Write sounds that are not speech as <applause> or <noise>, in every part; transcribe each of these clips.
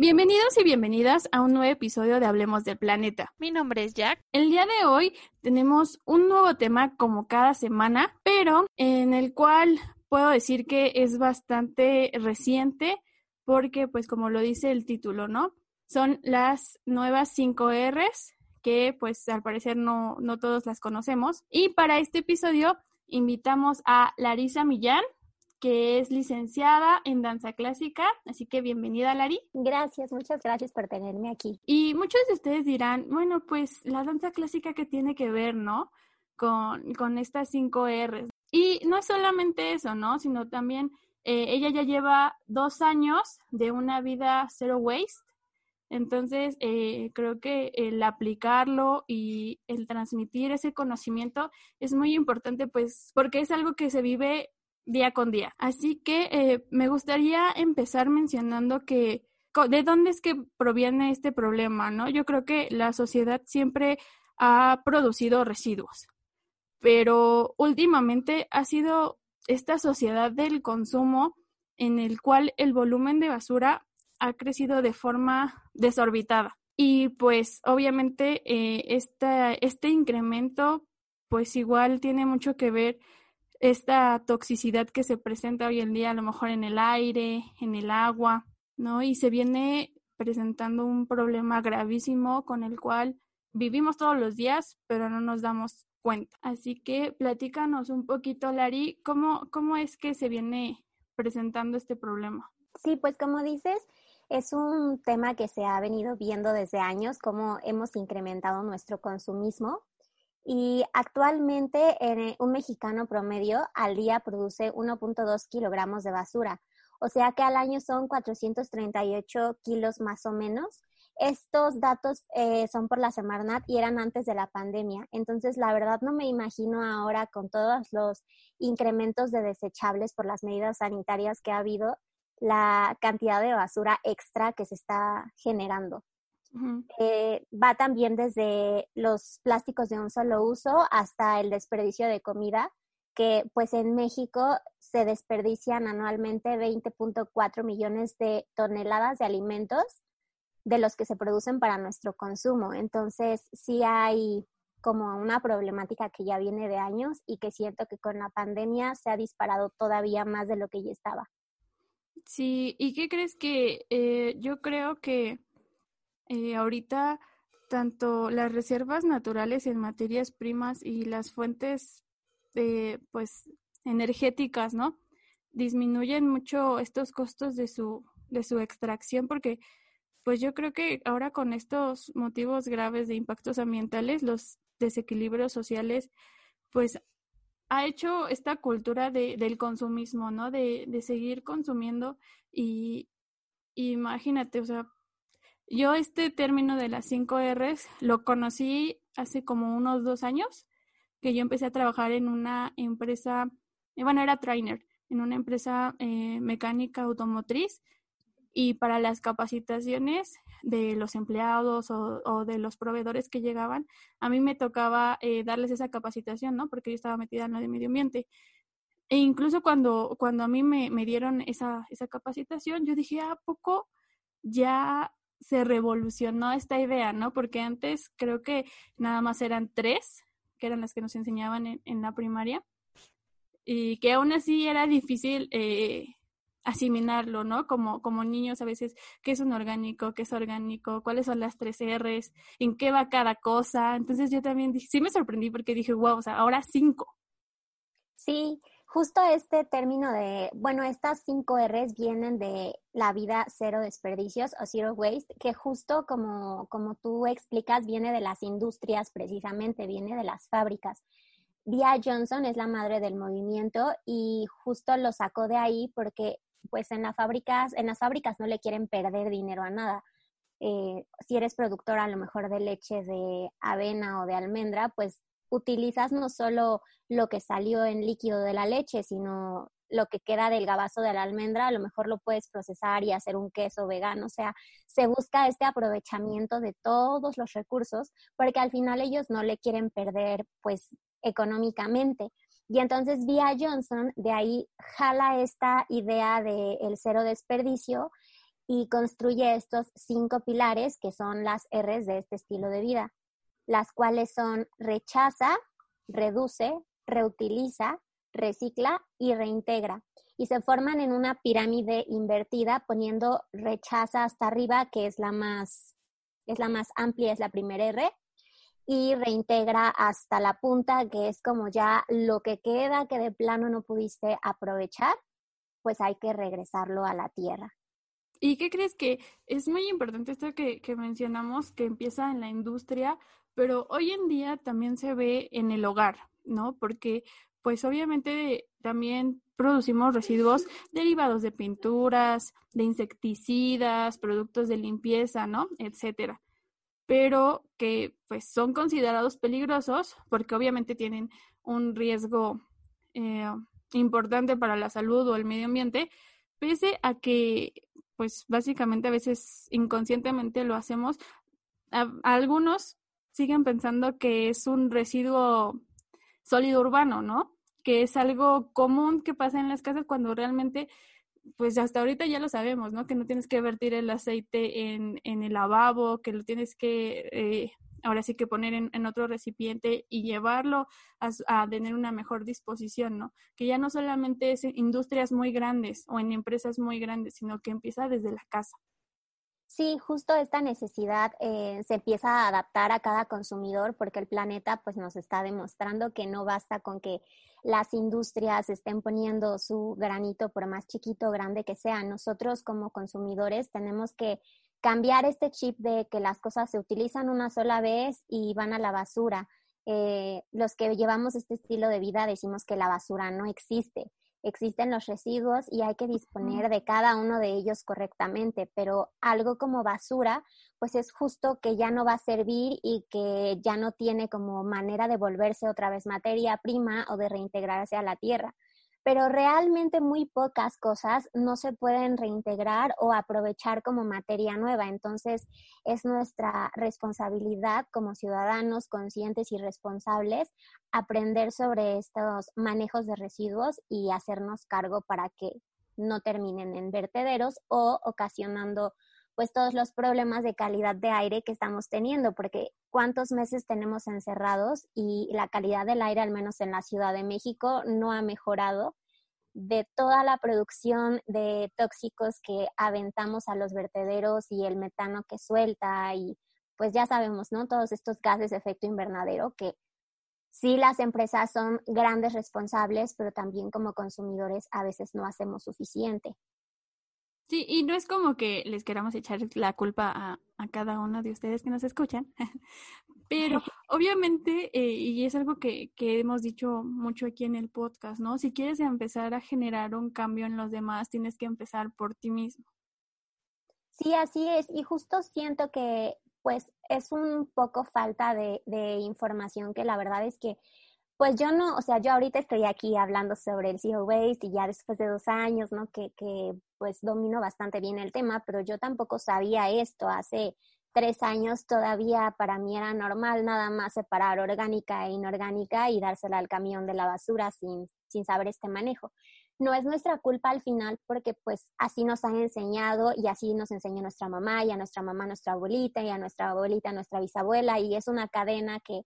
Bienvenidos y bienvenidas a un nuevo episodio de Hablemos del Planeta. Mi nombre es Jack. El día de hoy tenemos un nuevo tema como cada semana, pero en el cual puedo decir que es bastante reciente porque pues como lo dice el título, ¿no? Son las nuevas 5 Rs que pues al parecer no, no todos las conocemos. Y para este episodio invitamos a Larisa Millán, que es licenciada en danza clásica. Así que bienvenida, Lari. Gracias, muchas gracias por tenerme aquí. Y muchos de ustedes dirán, bueno, pues la danza clásica que tiene que ver, ¿no? Con, con estas cinco R's. Y no es solamente eso, ¿no? Sino también eh, ella ya lleva dos años de una vida zero waste. Entonces, eh, creo que el aplicarlo y el transmitir ese conocimiento es muy importante, pues, porque es algo que se vive día con día. Así que eh, me gustaría empezar mencionando que de dónde es que proviene este problema, ¿no? Yo creo que la sociedad siempre ha producido residuos, pero últimamente ha sido esta sociedad del consumo en el cual el volumen de basura ha crecido de forma desorbitada. Y pues obviamente eh, este incremento pues igual tiene mucho que ver esta toxicidad que se presenta hoy en día, a lo mejor en el aire, en el agua, ¿no? Y se viene presentando un problema gravísimo con el cual vivimos todos los días, pero no nos damos cuenta. Así que platícanos un poquito, Lari, ¿cómo, cómo es que se viene presentando este problema? Sí, pues como dices, es un tema que se ha venido viendo desde años, cómo hemos incrementado nuestro consumismo y actualmente eh, un mexicano promedio al día produce 1.2 kilogramos de basura, o sea que al año son 438 kilos más o menos. Estos datos eh, son por la Semarnat y eran antes de la pandemia. Entonces, la verdad no me imagino ahora con todos los incrementos de desechables por las medidas sanitarias que ha habido, la cantidad de basura extra que se está generando. Eh, va también desde los plásticos de un solo uso hasta el desperdicio de comida, que pues en México se desperdician anualmente 20.4 millones de toneladas de alimentos de los que se producen para nuestro consumo. Entonces, sí hay como una problemática que ya viene de años y que siento que con la pandemia se ha disparado todavía más de lo que ya estaba. Sí, ¿y qué crees que eh, yo creo que eh, ahorita tanto las reservas naturales en materias primas y las fuentes eh, pues energéticas, ¿no? Disminuyen mucho estos costos de su, de su extracción porque pues yo creo que ahora con estos motivos graves de impactos ambientales, los desequilibrios sociales, pues ha hecho esta cultura de, del consumismo, ¿no? De, de seguir consumiendo y imagínate, o sea, yo este término de las 5 Rs lo conocí hace como unos dos años, que yo empecé a trabajar en una empresa, eh, bueno, era trainer, en una empresa eh, mecánica automotriz y para las capacitaciones de los empleados o, de los proveedores que llegaban, a mí me tocaba eh, darles esa capacitación, ¿no? Porque yo estaba metida en lo de medio ambiente. E incluso cuando, cuando a mí me, me dieron esa, esa capacitación, yo dije, ¿a poco ya se revolucionó esta idea, ¿no? Porque antes creo que nada más eran tres, que eran las que nos enseñaban en, la primaria, y que aún así era difícil eh, asimilarlo, ¿no? Como, como niños a veces, ¿qué es un orgánico? ¿Qué es orgánico? ¿Cuáles son las tres R's? ¿En qué va cada cosa? Entonces yo también dije, sí me sorprendí porque dije, wow, o sea, ahora cinco. Sí, Justo este término de, bueno, estas cinco R's vienen de la vida cero desperdicios o zero waste, que justo como, como tú explicas, viene de las industrias precisamente, viene de las fábricas. Via Johnson es la madre del movimiento y justo lo sacó de ahí porque pues en las fábricas, en las fábricas no le quieren perder dinero a nada. Eh, si eres productor a lo mejor de leche de avena o de almendra, pues utilizas no solo lo que salió en líquido de la leche, sino lo que queda del gabazo de la almendra, a lo mejor lo puedes procesar y hacer un queso vegano. O sea, se busca este aprovechamiento de todos los recursos porque al final ellos no le quieren perder, pues, económicamente. Y entonces Via Johnson de ahí jala esta idea del el cero desperdicio y construye estos cinco pilares que son las R's de este estilo de vida, las cuales son rechaza, reduce, reutiliza, recicla y reintegra. Y se forman en una pirámide invertida poniendo rechaza hasta arriba, que es la más, es la más amplia, es la primera R, y reintegra hasta la punta, que es como ya lo que queda que de plano no pudiste aprovechar, pues hay que regresarlo a la tierra. ¿Y qué crees que es muy importante esto que, que mencionamos, que empieza en la industria, pero hoy en día también se ve en el hogar, ¿no? Porque pues obviamente también producimos residuos derivados de pinturas, de insecticidas, productos de limpieza, ¿no? Etcétera. Pero que pues son considerados peligrosos porque obviamente tienen un riesgo eh, importante para la salud o el medio ambiente, pese a que pues básicamente a veces inconscientemente lo hacemos. algunos siguen pensando que es un residuo sólido urbano, ¿no? Que es algo común que pasa en las casas cuando realmente, pues hasta ahorita ya lo sabemos, ¿no? Que no tienes que vertir el aceite en, en el lavabo, que lo tienes que, eh, ahora sí que poner en, otro recipiente y llevarlo a, a, tener una mejor disposición, ¿no? Que ya no solamente es en industrias muy grandes o en empresas muy grandes, sino que empieza desde la casa. Sí, justo esta necesidad eh, se empieza a adaptar a cada consumidor porque el planeta pues nos está demostrando que no basta con que las industrias estén poniendo su granito por más chiquito o grande que sea. Nosotros como consumidores tenemos que cambiar este chip de que las cosas se utilizan una sola vez y van a la basura. Eh, los que llevamos este estilo de vida decimos que la basura no existe existen los residuos y hay que disponer de cada uno de ellos correctamente, pero algo como basura, pues es justo que ya no va a servir y que ya no tiene como manera de volverse otra vez materia prima o de reintegrarse a la tierra pero realmente muy pocas cosas no se pueden reintegrar o aprovechar como materia nueva. Entonces, es nuestra responsabilidad como ciudadanos conscientes y responsables aprender sobre estos manejos de residuos y hacernos cargo para que no terminen en vertederos o ocasionando pues todos los problemas de calidad de aire que estamos teniendo, porque cuántos meses tenemos encerrados y la calidad del aire, al menos en la Ciudad de México, no ha mejorado de toda la producción de tóxicos que aventamos a los vertederos y el metano que suelta y pues ya sabemos, ¿no? Todos estos gases de efecto invernadero que sí las empresas son grandes responsables, pero también como consumidores a veces no hacemos suficiente. Sí, y no es como que les queramos echar la culpa a, a cada uno de ustedes que nos escuchan, <laughs> pero <laughs> obviamente, eh, y es algo que, que hemos dicho mucho aquí en el podcast, ¿no? Si quieres empezar a generar un cambio en los demás, tienes que empezar por ti mismo. Sí, así es, y justo siento que pues es un poco falta de, de información que la verdad es que pues yo no, o sea, yo ahorita estoy aquí hablando sobre el zero waste y ya después de dos años, ¿no? Que, que pues domino bastante bien el tema, pero yo tampoco sabía esto. Hace tres años todavía para mí era normal nada más separar orgánica e inorgánica y dársela al camión de la basura sin, sin saber este manejo. No es nuestra culpa al final porque pues así nos han enseñado y así nos enseñó nuestra mamá y a nuestra mamá nuestra abuelita y a nuestra abuelita nuestra bisabuela y es una cadena que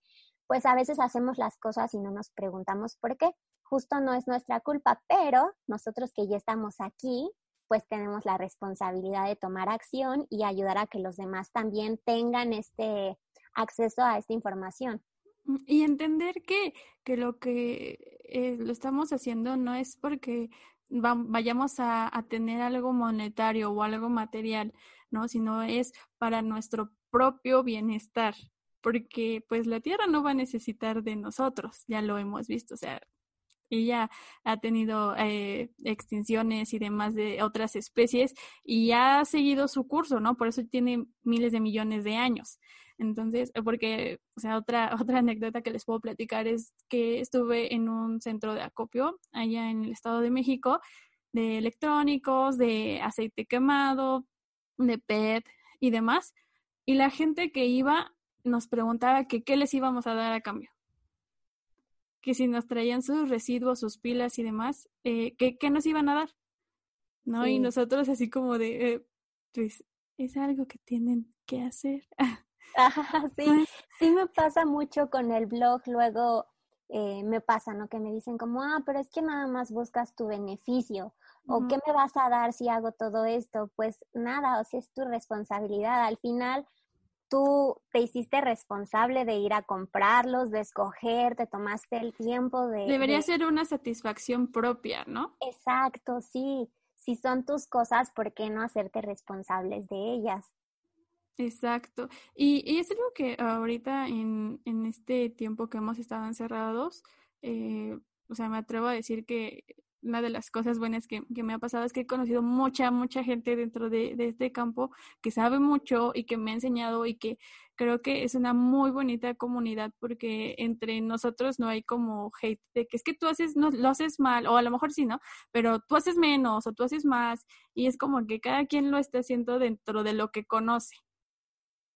pues a veces hacemos las cosas y no nos preguntamos por qué. Justo no es nuestra culpa, pero nosotros que ya estamos aquí, pues tenemos la responsabilidad de tomar acción y ayudar a que los demás también tengan este acceso a esta información. Mm, y entender que, que lo que eh, lo estamos haciendo no es porque vayamos a, a, tener algo monetario o algo material, ¿no? Sino es para nuestro propio bienestar porque pues la Tierra no va a necesitar de nosotros, ya lo hemos visto, o sea, ella ha tenido eh, extinciones y demás de otras especies y ha seguido su curso, ¿no? Por eso tiene miles de millones de años. Entonces, porque, o sea, otra, <laughs> otra anécdota que les puedo platicar es que estuve en un centro de acopio allá en el Estado de México de electrónicos, de aceite quemado, de PET y demás. Y la gente que iba nos preguntaba que qué les íbamos a dar a cambio. Que si nos traían sus residuos, sus pilas y demás, eh, ¿qué, nos iban a dar? ¿No? Y nosotros así como de, eh, pues es algo que tienen que hacer. <laughs> sí, pues sí me pasa mucho con el blog, luego eh, me pasa, ¿no? Que me dicen como, ah, pero es que nada más buscas tu beneficio, o qué me vas a dar si hago todo esto, pues nada, o si es tu responsabilidad, al final tú te hiciste responsable de ir a comprarlos, de escoger, te tomaste el tiempo de... Debería ser una satisfacción propia, ¿no? Exacto, sí. Si son tus cosas, ¿por qué no hacerte responsables de ellas? Exacto. Y, y es algo que ahorita en, en este tiempo que hemos estado encerrados, eh, o sea, me atrevo a decir que una de las cosas buenas que, me ha pasado es que he conocido mucha, mucha gente dentro de, este campo que sabe mucho y que me ha enseñado y que creo que es una muy bonita comunidad porque entre nosotros no hay como hate de que es que tú haces, no, lo haces mal, o a lo mejor sí, ¿no? Pero tú haces menos o tú haces más y es como que cada quien lo está haciendo dentro de lo que conoce.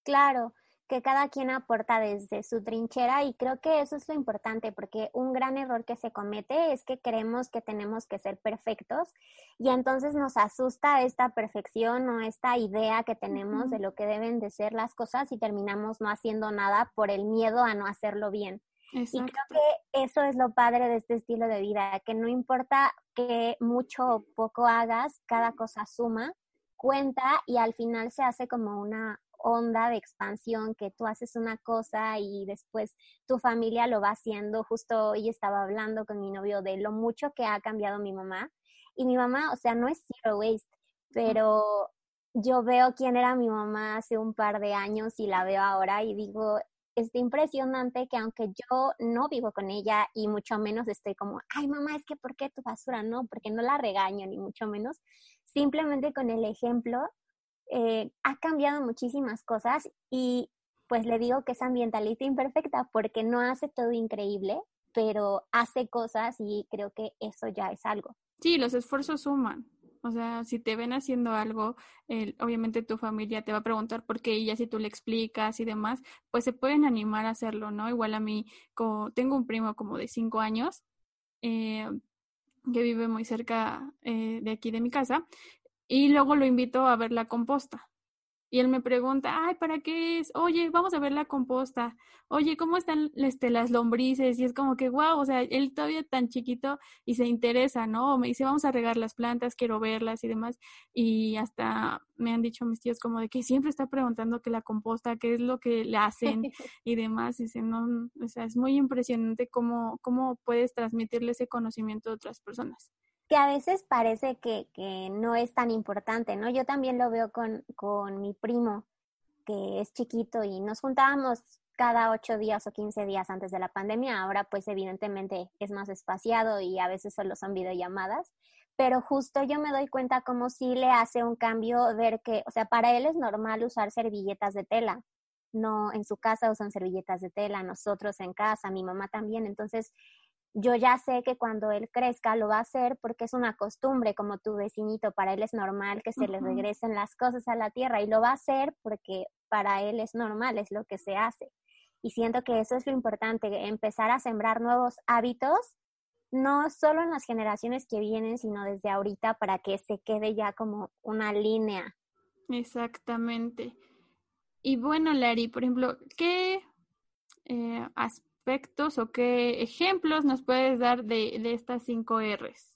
Claro, que cada quien aporta desde su trinchera y creo que eso es lo importante porque un gran error que se comete es que creemos que tenemos que ser perfectos y entonces nos asusta esta perfección o esta idea que tenemos de lo que deben de ser las cosas y terminamos no haciendo nada por el miedo a no hacerlo bien. Y creo que eso es lo padre de este estilo de vida, que no importa que mucho o poco hagas, cada cosa suma, cuenta y al final se hace como una onda de expansión que tú haces una cosa y después tu familia lo va haciendo. Justo hoy estaba hablando con mi novio de lo mucho que ha cambiado mi mamá. Y mi mamá, o sea, no es zero waste, pero yo veo quién era mi mamá hace un par de años y la veo ahora y digo, es impresionante que aunque yo no vivo con ella y mucho menos estoy como, ay mamá, es que ¿por qué tu basura? No, porque no la regaño ni mucho menos. Simplemente con el ejemplo eh, ha cambiado muchísimas cosas y pues le digo que es ambientalista imperfecta porque no hace todo increíble, pero hace cosas y creo que eso ya es algo. Sí, los esfuerzos suman. O sea, si te ven haciendo algo, obviamente tu familia te va a preguntar por qué y ya si tú le explicas y demás, pues se pueden animar a hacerlo, ¿no? Igual a mí, como, tengo un primo como de cinco años eh, que vive muy cerca eh, de aquí de mi casa y luego lo invito a ver la composta. Y él me pregunta, ay, ¿para qué es? Oye, vamos a ver la composta. Oye, ¿cómo están este, las lombrices? Y es como que, wow, o sea, él todavía tan chiquito y se interesa, ¿no? me dice, vamos a regar las plantas, quiero verlas y demás. Y hasta me han dicho mis tíos como de que siempre está preguntando que la composta, qué es lo que le hacen <laughs> y demás. Y dice, no, o sea, es muy impresionante cómo, cómo puedes transmitirle ese conocimiento a otras personas que a veces parece que, que, no es tan importante, ¿no? Yo también lo veo con, con mi primo, que es chiquito y nos juntábamos cada ocho días o quince días antes de la pandemia. Ahora, pues evidentemente es más espaciado y a veces solo son videollamadas. Pero justo yo me doy cuenta como si le hace un cambio ver que, o sea, para él es normal usar servilletas de tela. No, en su casa usan servilletas de tela, nosotros en casa, mi mamá también. Entonces, yo ya sé que cuando él crezca lo va a hacer porque es una costumbre, como tu vecinito, para él es normal que se le regresen las cosas a la tierra y lo va a hacer porque para él es normal, es lo que se hace. Y siento que eso es lo importante, empezar a sembrar nuevos hábitos, no solo en las generaciones que vienen, sino desde ahorita para que se quede ya como una línea. Exactamente. Y bueno, Larry, por ejemplo, ¿qué eh, o qué ejemplos nos puedes dar de, de estas cinco R's?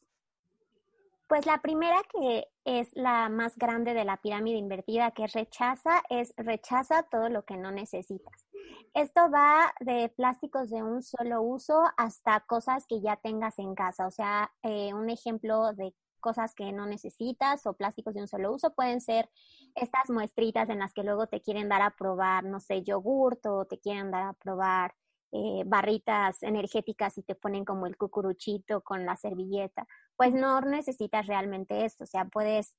Pues la primera que es la más grande de la pirámide invertida, que rechaza, es rechaza todo lo que no necesitas. Esto va de plásticos de un solo uso hasta cosas que ya tengas en casa. O sea, eh, un ejemplo de cosas que no necesitas o plásticos de un solo uso pueden ser estas muestritas en las que luego te quieren dar a probar, no sé, yogurt o te quieren dar a probar eh, barritas energéticas y te ponen como el cucuruchito con la servilleta. Pues no necesitas realmente esto, o sea, puedes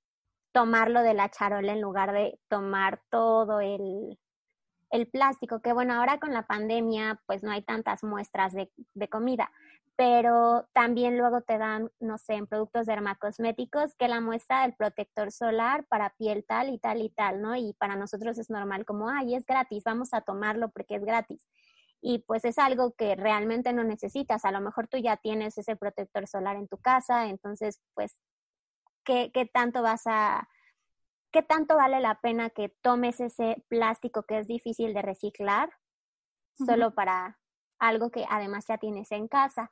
tomarlo de la charola en lugar de tomar todo el, el plástico, que bueno, ahora con la pandemia pues no hay tantas muestras de, de comida, pero también luego te dan, no sé, en productos dermacosméticos que la muestra del protector solar para piel tal y tal y tal, ¿no? Y para nosotros es normal como, ay, es gratis, vamos a tomarlo porque es gratis y pues es algo que realmente no necesitas. A lo mejor tú ya tienes ese protector solar en tu casa, entonces pues, ¿qué, qué tanto vas a, ¿qué tanto vale la pena que tomes ese plástico que es difícil de reciclar solo para algo que además ya tienes en casa?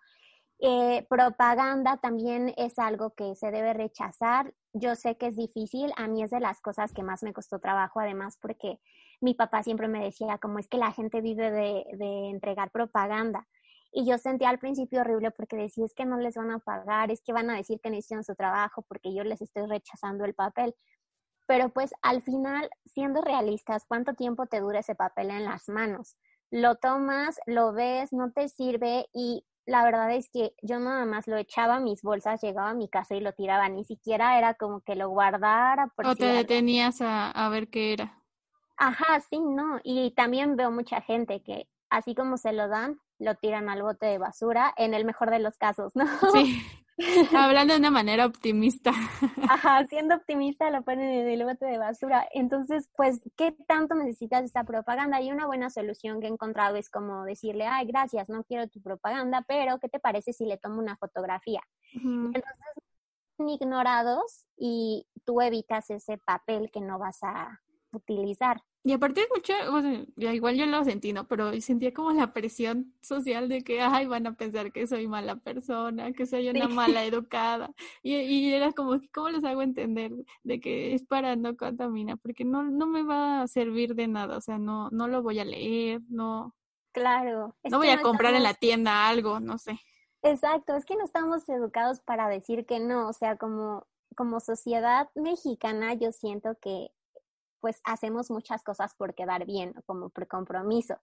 Eh, propaganda también es algo que se debe rechazar. Yo sé que es difícil, a mí es de las cosas que más me costó trabajo, además porque mi papá siempre me decía, como es que la gente vive de, de entregar propaganda. Y yo sentía al principio horrible porque decía, es que no les van a pagar, es que van a decir que no hicieron su trabajo porque yo les estoy rechazando el papel. Pero pues al final, siendo realistas, ¿cuánto tiempo te dura ese papel en las manos? Lo tomas, lo ves, no te sirve y la verdad es que yo nada más lo echaba a mis bolsas, llegaba a mi casa y lo tiraba, ni siquiera era como que lo guardara. o te detenías a, a ver qué era. Ajá, sí, no. Y también veo mucha gente que así como se lo dan, lo tiran al bote de basura, en el mejor de los casos, ¿no? Sí. <laughs> Hablando de una manera optimista. Ajá, siendo optimista lo ponen en el bote de basura. Entonces, pues, ¿qué tanto necesitas esta propaganda? Y una buena solución que he encontrado es como decirle, ay, gracias, no quiero tu propaganda, pero ¿qué te parece si le tomo una fotografía? Entonces, ignorados y tú evitas ese papel que no vas a utilizar. Y aparte es mucho, igual yo lo sentí, ¿no? Pero sentía como la presión social de que, ay, van a pensar que soy mala persona, que soy una mala educada. Y, y era como, ¿cómo les hago entender de que es para no contaminar? Porque no, no me va a servir de nada, o sea, no, no lo voy a leer, no. Claro. No voy a comprar en la tienda algo, no sé. Exacto, es que no estamos educados para decir que no, o sea, como, como sociedad mexicana yo siento que pues hacemos muchas cosas por quedar bien, como por compromiso.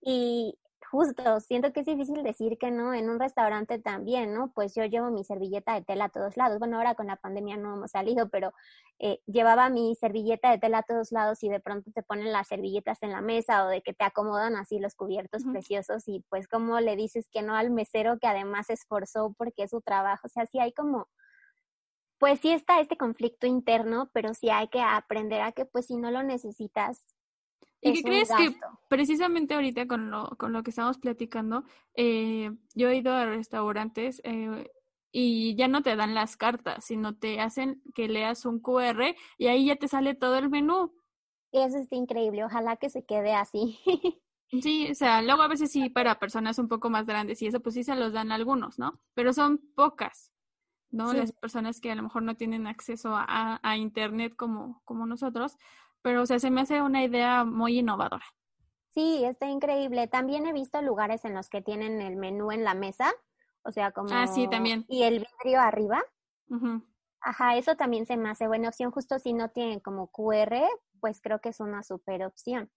Y justo, siento que es difícil decir que no, en un restaurante también, ¿no? Pues yo llevo mi servilleta de tela a todos lados. Bueno, ahora con la pandemia no hemos salido, pero eh, llevaba mi servilleta de tela a todos lados y de pronto te ponen las servilletas en la mesa o de que te acomodan así los cubiertos preciosos y pues como le dices que no al mesero que además se esforzó porque es su trabajo. O sea, sí hay como pues sí está este conflicto interno, pero sí hay que aprender a que pues si no lo necesitas. ¿Y qué crees que precisamente ahorita con lo, con lo que estamos platicando, eh, yo he ido a restaurantes eh, y ya no te dan las cartas, sino te hacen que leas un QR y ahí ya te sale todo el menú. Eso está increíble, ojalá que se quede así. <laughs> Sí, o sea, luego a veces sí para personas un poco más grandes y eso pues sí se los dan algunos, ¿no? Pero son pocas. ¿No? Las personas que a lo mejor no tienen acceso a, a, internet como, como nosotros, pero o sea, se me hace una idea muy innovadora. Sí, está increíble. También he visto lugares en los que tienen el menú en la mesa, o sea, como... Ah, sí, también. Y el vidrio arriba. Ajá, eso también se me hace buena opción. Justo si no tienen como QR, pues creo que es una super opción.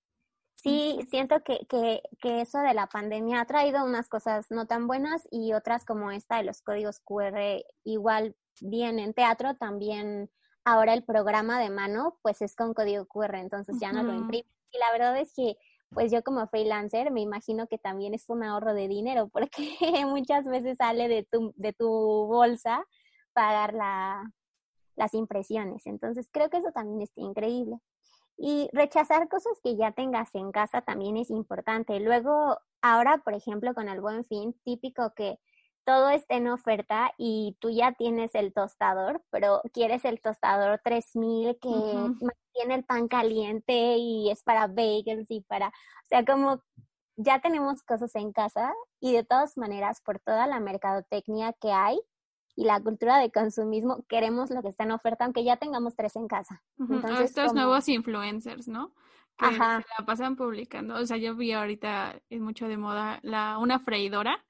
Sí, siento que, que, que, eso de la pandemia ha traído unas cosas no tan buenas y otras como esta de los códigos QR igual bien en teatro también ahora el programa de mano pues es con código QR, entonces ya no lo imprime. Y la verdad es que pues yo como freelancer me imagino que también es un ahorro de dinero porque <laughs> muchas veces sale de tu, de tu bolsa pagar la, las impresiones. Entonces creo que eso también está increíble. Y rechazar cosas que ya tengas en casa también es importante. Luego, ahora, por ejemplo, con el buen fin, típico que todo esté en oferta y tú ya tienes el tostador, pero quieres el tostador 3000 que mantiene el pan caliente y es para bagels y para, o sea, como ya tenemos cosas en casa y de todas maneras por toda la mercadotecnia que hay, y la cultura de consumismo, queremos lo que está en oferta, aunque ya tengamos tres en casa. Entonces, Estos nuevos influencers, ¿no? Que Ajá. se la pasan publicando. O sea, yo vi ahorita, es mucho de moda, la, una freidora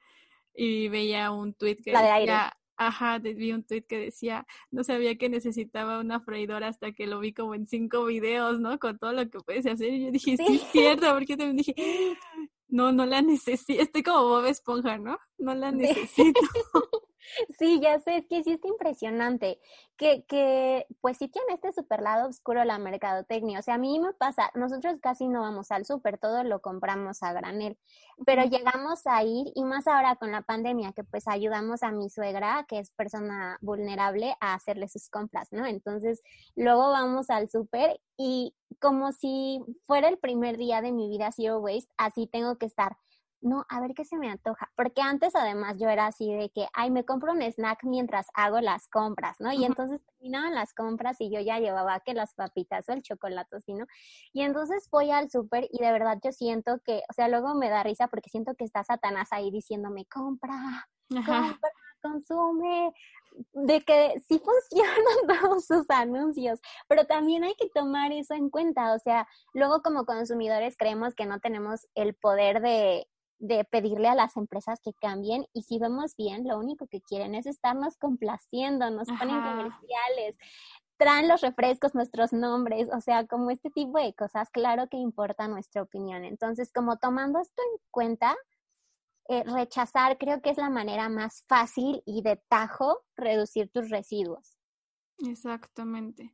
y veía un tweet que la de aire. Ajá, vi un tweet que decía, no sabía que necesitaba una freidora hasta que lo vi como en cinco videos, ¿no? Con todo lo que puedes hacer. Y yo dije, sí, es cierto, porque también dije, no, no la necesito. Estoy como Bob Esponja, ¿no? No la necesito. Sí, <laughs> ya sé, es que sí está impresionante, que, que pues sí tiene este super lado oscuro la mercadotecnia, o sea, a mí me pasa, nosotros casi no vamos al súper, todo lo compramos a granel, pero llegamos a ir, y más ahora con la pandemia, que pues ayudamos a mi suegra, que es persona vulnerable, a hacerle sus compras, ¿no? Entonces, luego vamos al súper y como si fuera el primer día de mi vida Zero Waste, así tengo que estar no, a ver qué se me antoja. Porque antes además yo era así de que, ay, me compro un snack mientras hago las compras, ¿no? Y entonces terminaban las compras y yo ya llevaba que las papitas o el chocolate, ¿no? Y entonces voy al súper y de verdad yo siento que, o sea, luego me da risa porque siento que está Satanás ahí diciéndome, compra, compra, consume, de que sí <laughs> funcionan todos sus anuncios, pero también hay que tomar eso en cuenta, o sea, luego como consumidores creemos que no tenemos el poder de, de pedirle a las empresas que cambien y si vemos bien, lo único que quieren es estarnos complaciendo, nos ponen comerciales, traen los refrescos nuestros nombres, o sea, como este tipo de cosas, claro que importa nuestra opinión. Entonces, como tomando esto en cuenta, eh, rechazar creo que es la manera más fácil y de tajo reducir tus residuos. Exactamente.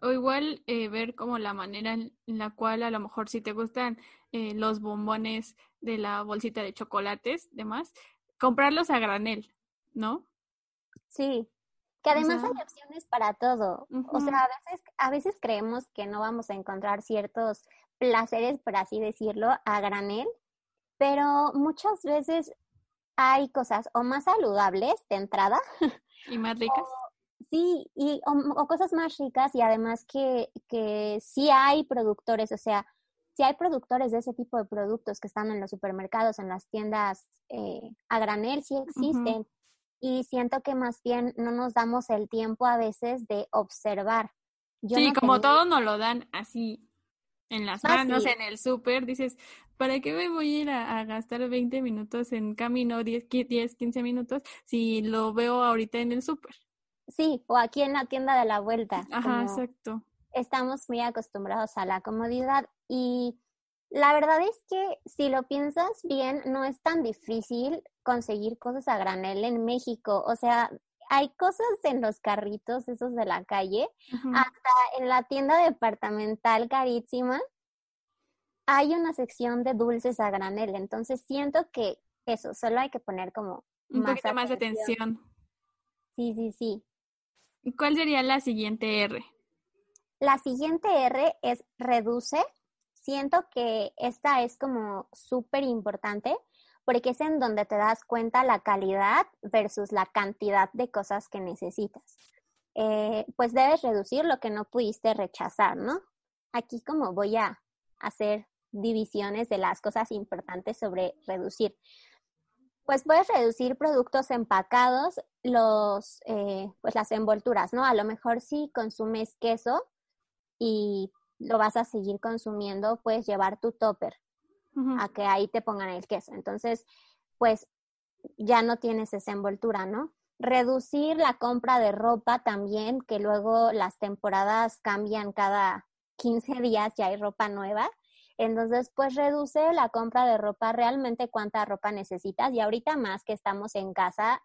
O igual eh, ver como la manera en la cual a lo mejor si te gustan eh, los bombones de la bolsita de chocolates, demás, comprarlos a granel, ¿no? Sí, que además hay opciones para todo. O sea, a veces, a veces creemos que no vamos a encontrar ciertos placeres, por así decirlo, a granel, pero muchas veces hay cosas o más saludables de entrada. Y más <laughs> ricas. Sí, y, o, cosas más ricas y además que, que sí hay productores, o sea, sí hay productores de ese tipo de productos que están en los supermercados, en las tiendas eh, a granel, sí existen. Y siento que más bien no nos damos el tiempo a veces de observar. sí, como todo nos lo dan así en las manos, en el súper, dices, ¿para qué me voy a ir a, gastar 20 minutos en camino, 10, 10, 15 minutos, si lo veo ahorita en el súper? Sí, o aquí en la tienda de la vuelta. Ajá, exacto. Estamos muy acostumbrados a la comodidad y la verdad es que si lo piensas bien, no es tan difícil conseguir cosas a granel en México. O sea, hay cosas en los carritos esos de la calle, hasta en la tienda departamental carísima hay una sección de dulces a granel. Entonces siento que eso, solo hay que poner como un poquito más de atención. Sí, sí, sí. ¿Cuál sería la siguiente R? La siguiente R es reduce. Siento que esta es como súper importante porque es en donde te das cuenta la calidad versus la cantidad de cosas que necesitas. Eh, pues debes reducir lo que no pudiste rechazar, ¿no? Aquí como voy a hacer divisiones de las cosas importantes sobre reducir pues puedes reducir productos empacados, los, eh, pues las envolturas, ¿no? A lo mejor si consumes queso y lo vas a seguir consumiendo, puedes llevar tu topper a que ahí te pongan el queso. Entonces, pues ya no tienes esa envoltura, ¿no? Reducir la compra de ropa también, que luego las temporadas cambian cada 15 días, ya hay ropa nueva. Entonces, pues reduce la compra de ropa, realmente cuánta ropa necesitas. Y ahorita más que estamos en casa,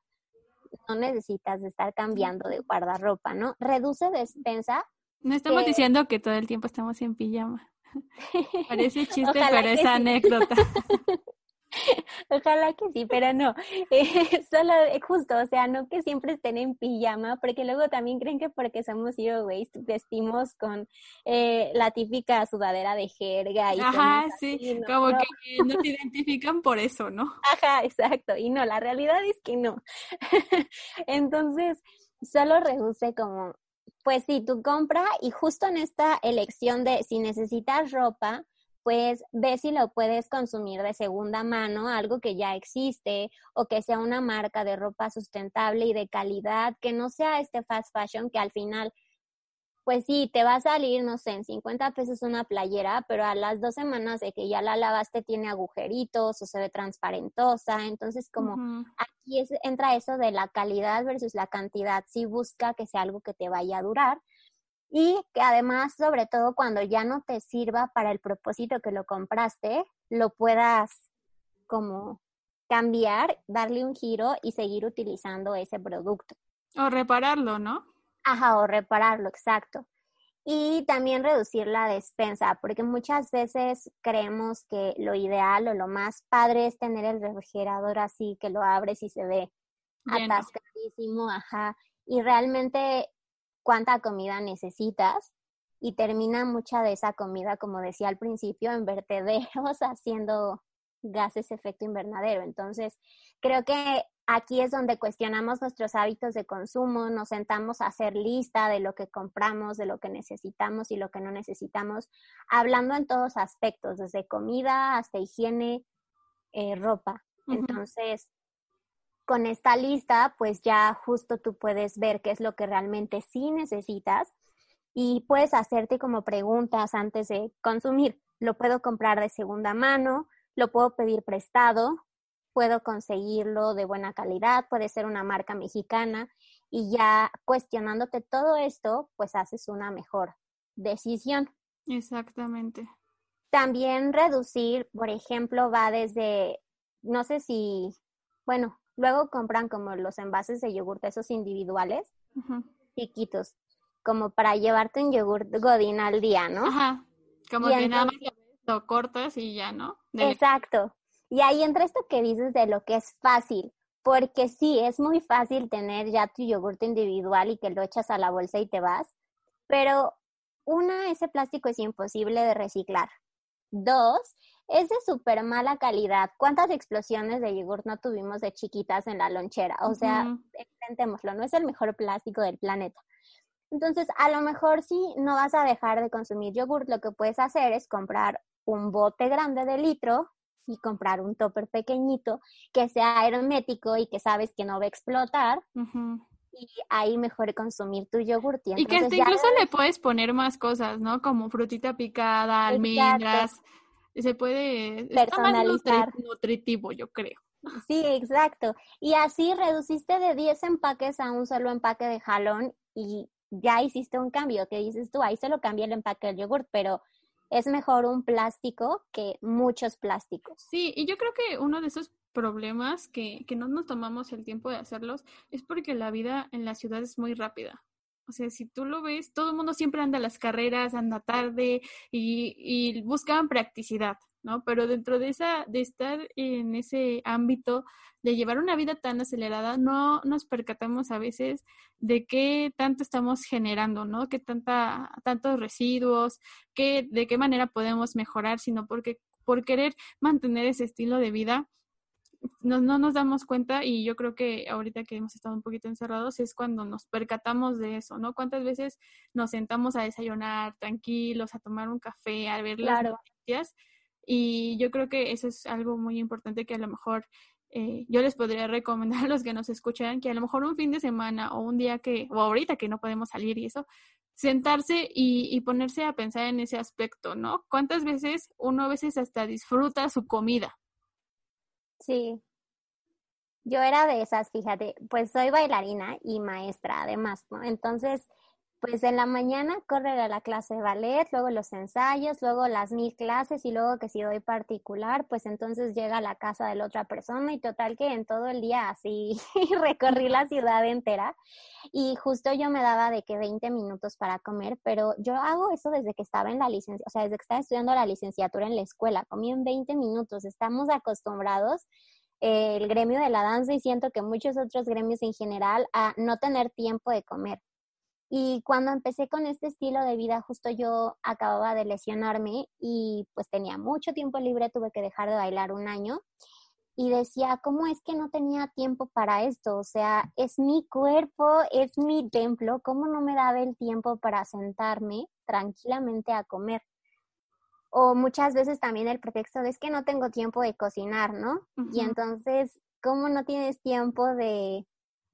no necesitas estar cambiando de guardarropa, ¿no? Reduce despensa. No estamos diciendo que todo el tiempo estamos en pijama. <laughs> Parece chiste, pero es anécdota. <laughs> Ojalá que sí, pero no. <laughs> Eh, solo eh, justo, o sea, no que siempre estén en pijama, porque luego también creen que porque somos zero waste vestimos con eh, la típica sudadera de jerga. Y Ajá, sí, como que no te identifican por eso, ¿no? Ajá, exacto. Y no, la realidad es que no. Entonces, solo reduce como, pues sí, tu compra y justo en esta elección de si necesitas ropa, pues ve si lo puedes consumir de segunda mano, algo que ya existe, o que sea una marca de ropa sustentable y de calidad, que no sea este fast fashion que al final, pues sí, te va a salir, no sé, en 50 pesos una playera, pero a las dos semanas de que ya la lavaste tiene agujeritos o se ve transparentosa, entonces como aquí es, entra eso de la calidad versus la cantidad, si busca que sea algo que te vaya a durar y que además, sobre todo cuando ya no te sirva para el propósito que lo compraste, lo puedas como cambiar, darle un giro y seguir utilizando ese producto. O repararlo, ¿no? Ajá, o repararlo, exacto. Y también reducir la despensa, porque muchas veces creemos que lo ideal o lo más padre es tener el refrigerador así, que lo abres y se ve atascadísimo, ajá. Y realmente cuánta comida necesitas y termina mucha de esa comida, como decía al principio, en vertederos <laughs> haciendo gases efecto invernadero. Entonces, creo que aquí es donde cuestionamos nuestros hábitos de consumo, nos sentamos a hacer lista de lo que compramos, de lo que necesitamos y lo que no necesitamos, hablando en todos aspectos, desde comida hasta higiene, eh, ropa. Entonces, con esta lista, pues ya justo tú puedes ver qué es lo que realmente sí necesitas y puedes hacerte como preguntas antes de consumir. Lo puedo comprar de segunda mano, lo puedo pedir prestado, puedo conseguirlo de buena calidad, puede ser una marca mexicana y ya cuestionándote todo esto, pues haces una mejor decisión. Exactamente. También reducir, por ejemplo, va desde, no sé si, bueno, luego compran como los envases de yogur, esos individuales, chiquitos, como para llevarte un yogur godín al día, ¿no? Ajá, como que nada más lo cortas y ya, ¿no? Exacto. Y ahí entra esto que dices de lo que es fácil, porque sí, es muy fácil tener ya tu yogurte individual y que lo echas a la bolsa y te vas, pero una, ese plástico es imposible de reciclar. Dos, es de súper mala calidad. ¿Cuántas explosiones de yogur no tuvimos de chiquitas en la lonchera? O sea, intentémoslo, no es el mejor plástico del planeta. Entonces, a lo mejor si no vas a dejar de consumir yogur, lo que puedes hacer es comprar un bote grande de litro y comprar un topper pequeñito que sea hermético y que sabes que no va a explotar. Y ahí mejor consumir tu yogur. Y, que hasta incluso le puedes poner más cosas, ¿no? Como frutita picada, almendras. Se puede personalizar. Está nutritivo, yo creo. Sí, exacto. Y así reduciste de 10 empaques a un solo empaque de jalón y ya hiciste un cambio, que dices tú, ahí se lo cambia el empaque del yogur, pero es mejor un plástico que muchos plásticos. Sí, y yo creo que uno de esos problemas que, que no nos tomamos el tiempo de hacerlos es porque la vida en la ciudad es muy rápida. O sea, si tú lo ves, todo el mundo siempre anda a las carreras, anda tarde y, y buscan practicidad. ¿No? Pero dentro de esa, de estar en ese ámbito de llevar una vida tan acelerada, no nos percatamos a veces de qué tanto estamos generando, ¿no? Qué tanta, tantos residuos, qué, de qué manera podemos mejorar, sino porque por querer mantener ese estilo de vida, no, no nos damos cuenta y yo creo que ahorita que hemos estado un poquito encerrados es cuando nos percatamos de eso, ¿no? ¿Cuántas veces nos sentamos a desayunar tranquilos, a tomar un café, a ver las noticias? Y yo creo que eso es algo muy importante que a lo mejor eh, yo les podría <laughs> recomendar a los que nos escuchan que a lo mejor un fin de semana o un día que, o ahorita que no podemos salir y eso, sentarse y, y, ponerse a pensar en ese aspecto, ¿no? ¿Cuántas veces uno a veces hasta disfruta su comida? Sí. Yo era de esas, fíjate, pues soy bailarina y maestra además, ¿no? Entonces, pues en la mañana correr a la clase de ballet, luego los ensayos, luego las mil clases y luego que si doy particular, pues entonces llega a la casa de la otra persona y total que en todo el día así <laughs> recorrí la ciudad entera y justo yo me daba de que 20 minutos para comer, pero yo hago eso desde que estaba en la licencia, o sea, desde que estaba estudiando la licenciatura en la escuela, comí en 20 minutos, estamos acostumbrados eh, el gremio de la danza y siento que muchos otros gremios en general a no tener tiempo de comer. Y cuando empecé con este estilo de vida, justo yo acababa de lesionarme y pues tenía mucho tiempo libre, tuve que dejar de bailar un año y decía, ¿cómo es que no tenía tiempo para esto? O sea, es mi cuerpo, es mi templo, ¿cómo no me daba el tiempo para sentarme tranquilamente a comer? O muchas veces también el pretexto de es que no tengo tiempo de cocinar, ¿no? Y entonces, ¿cómo no tienes tiempo de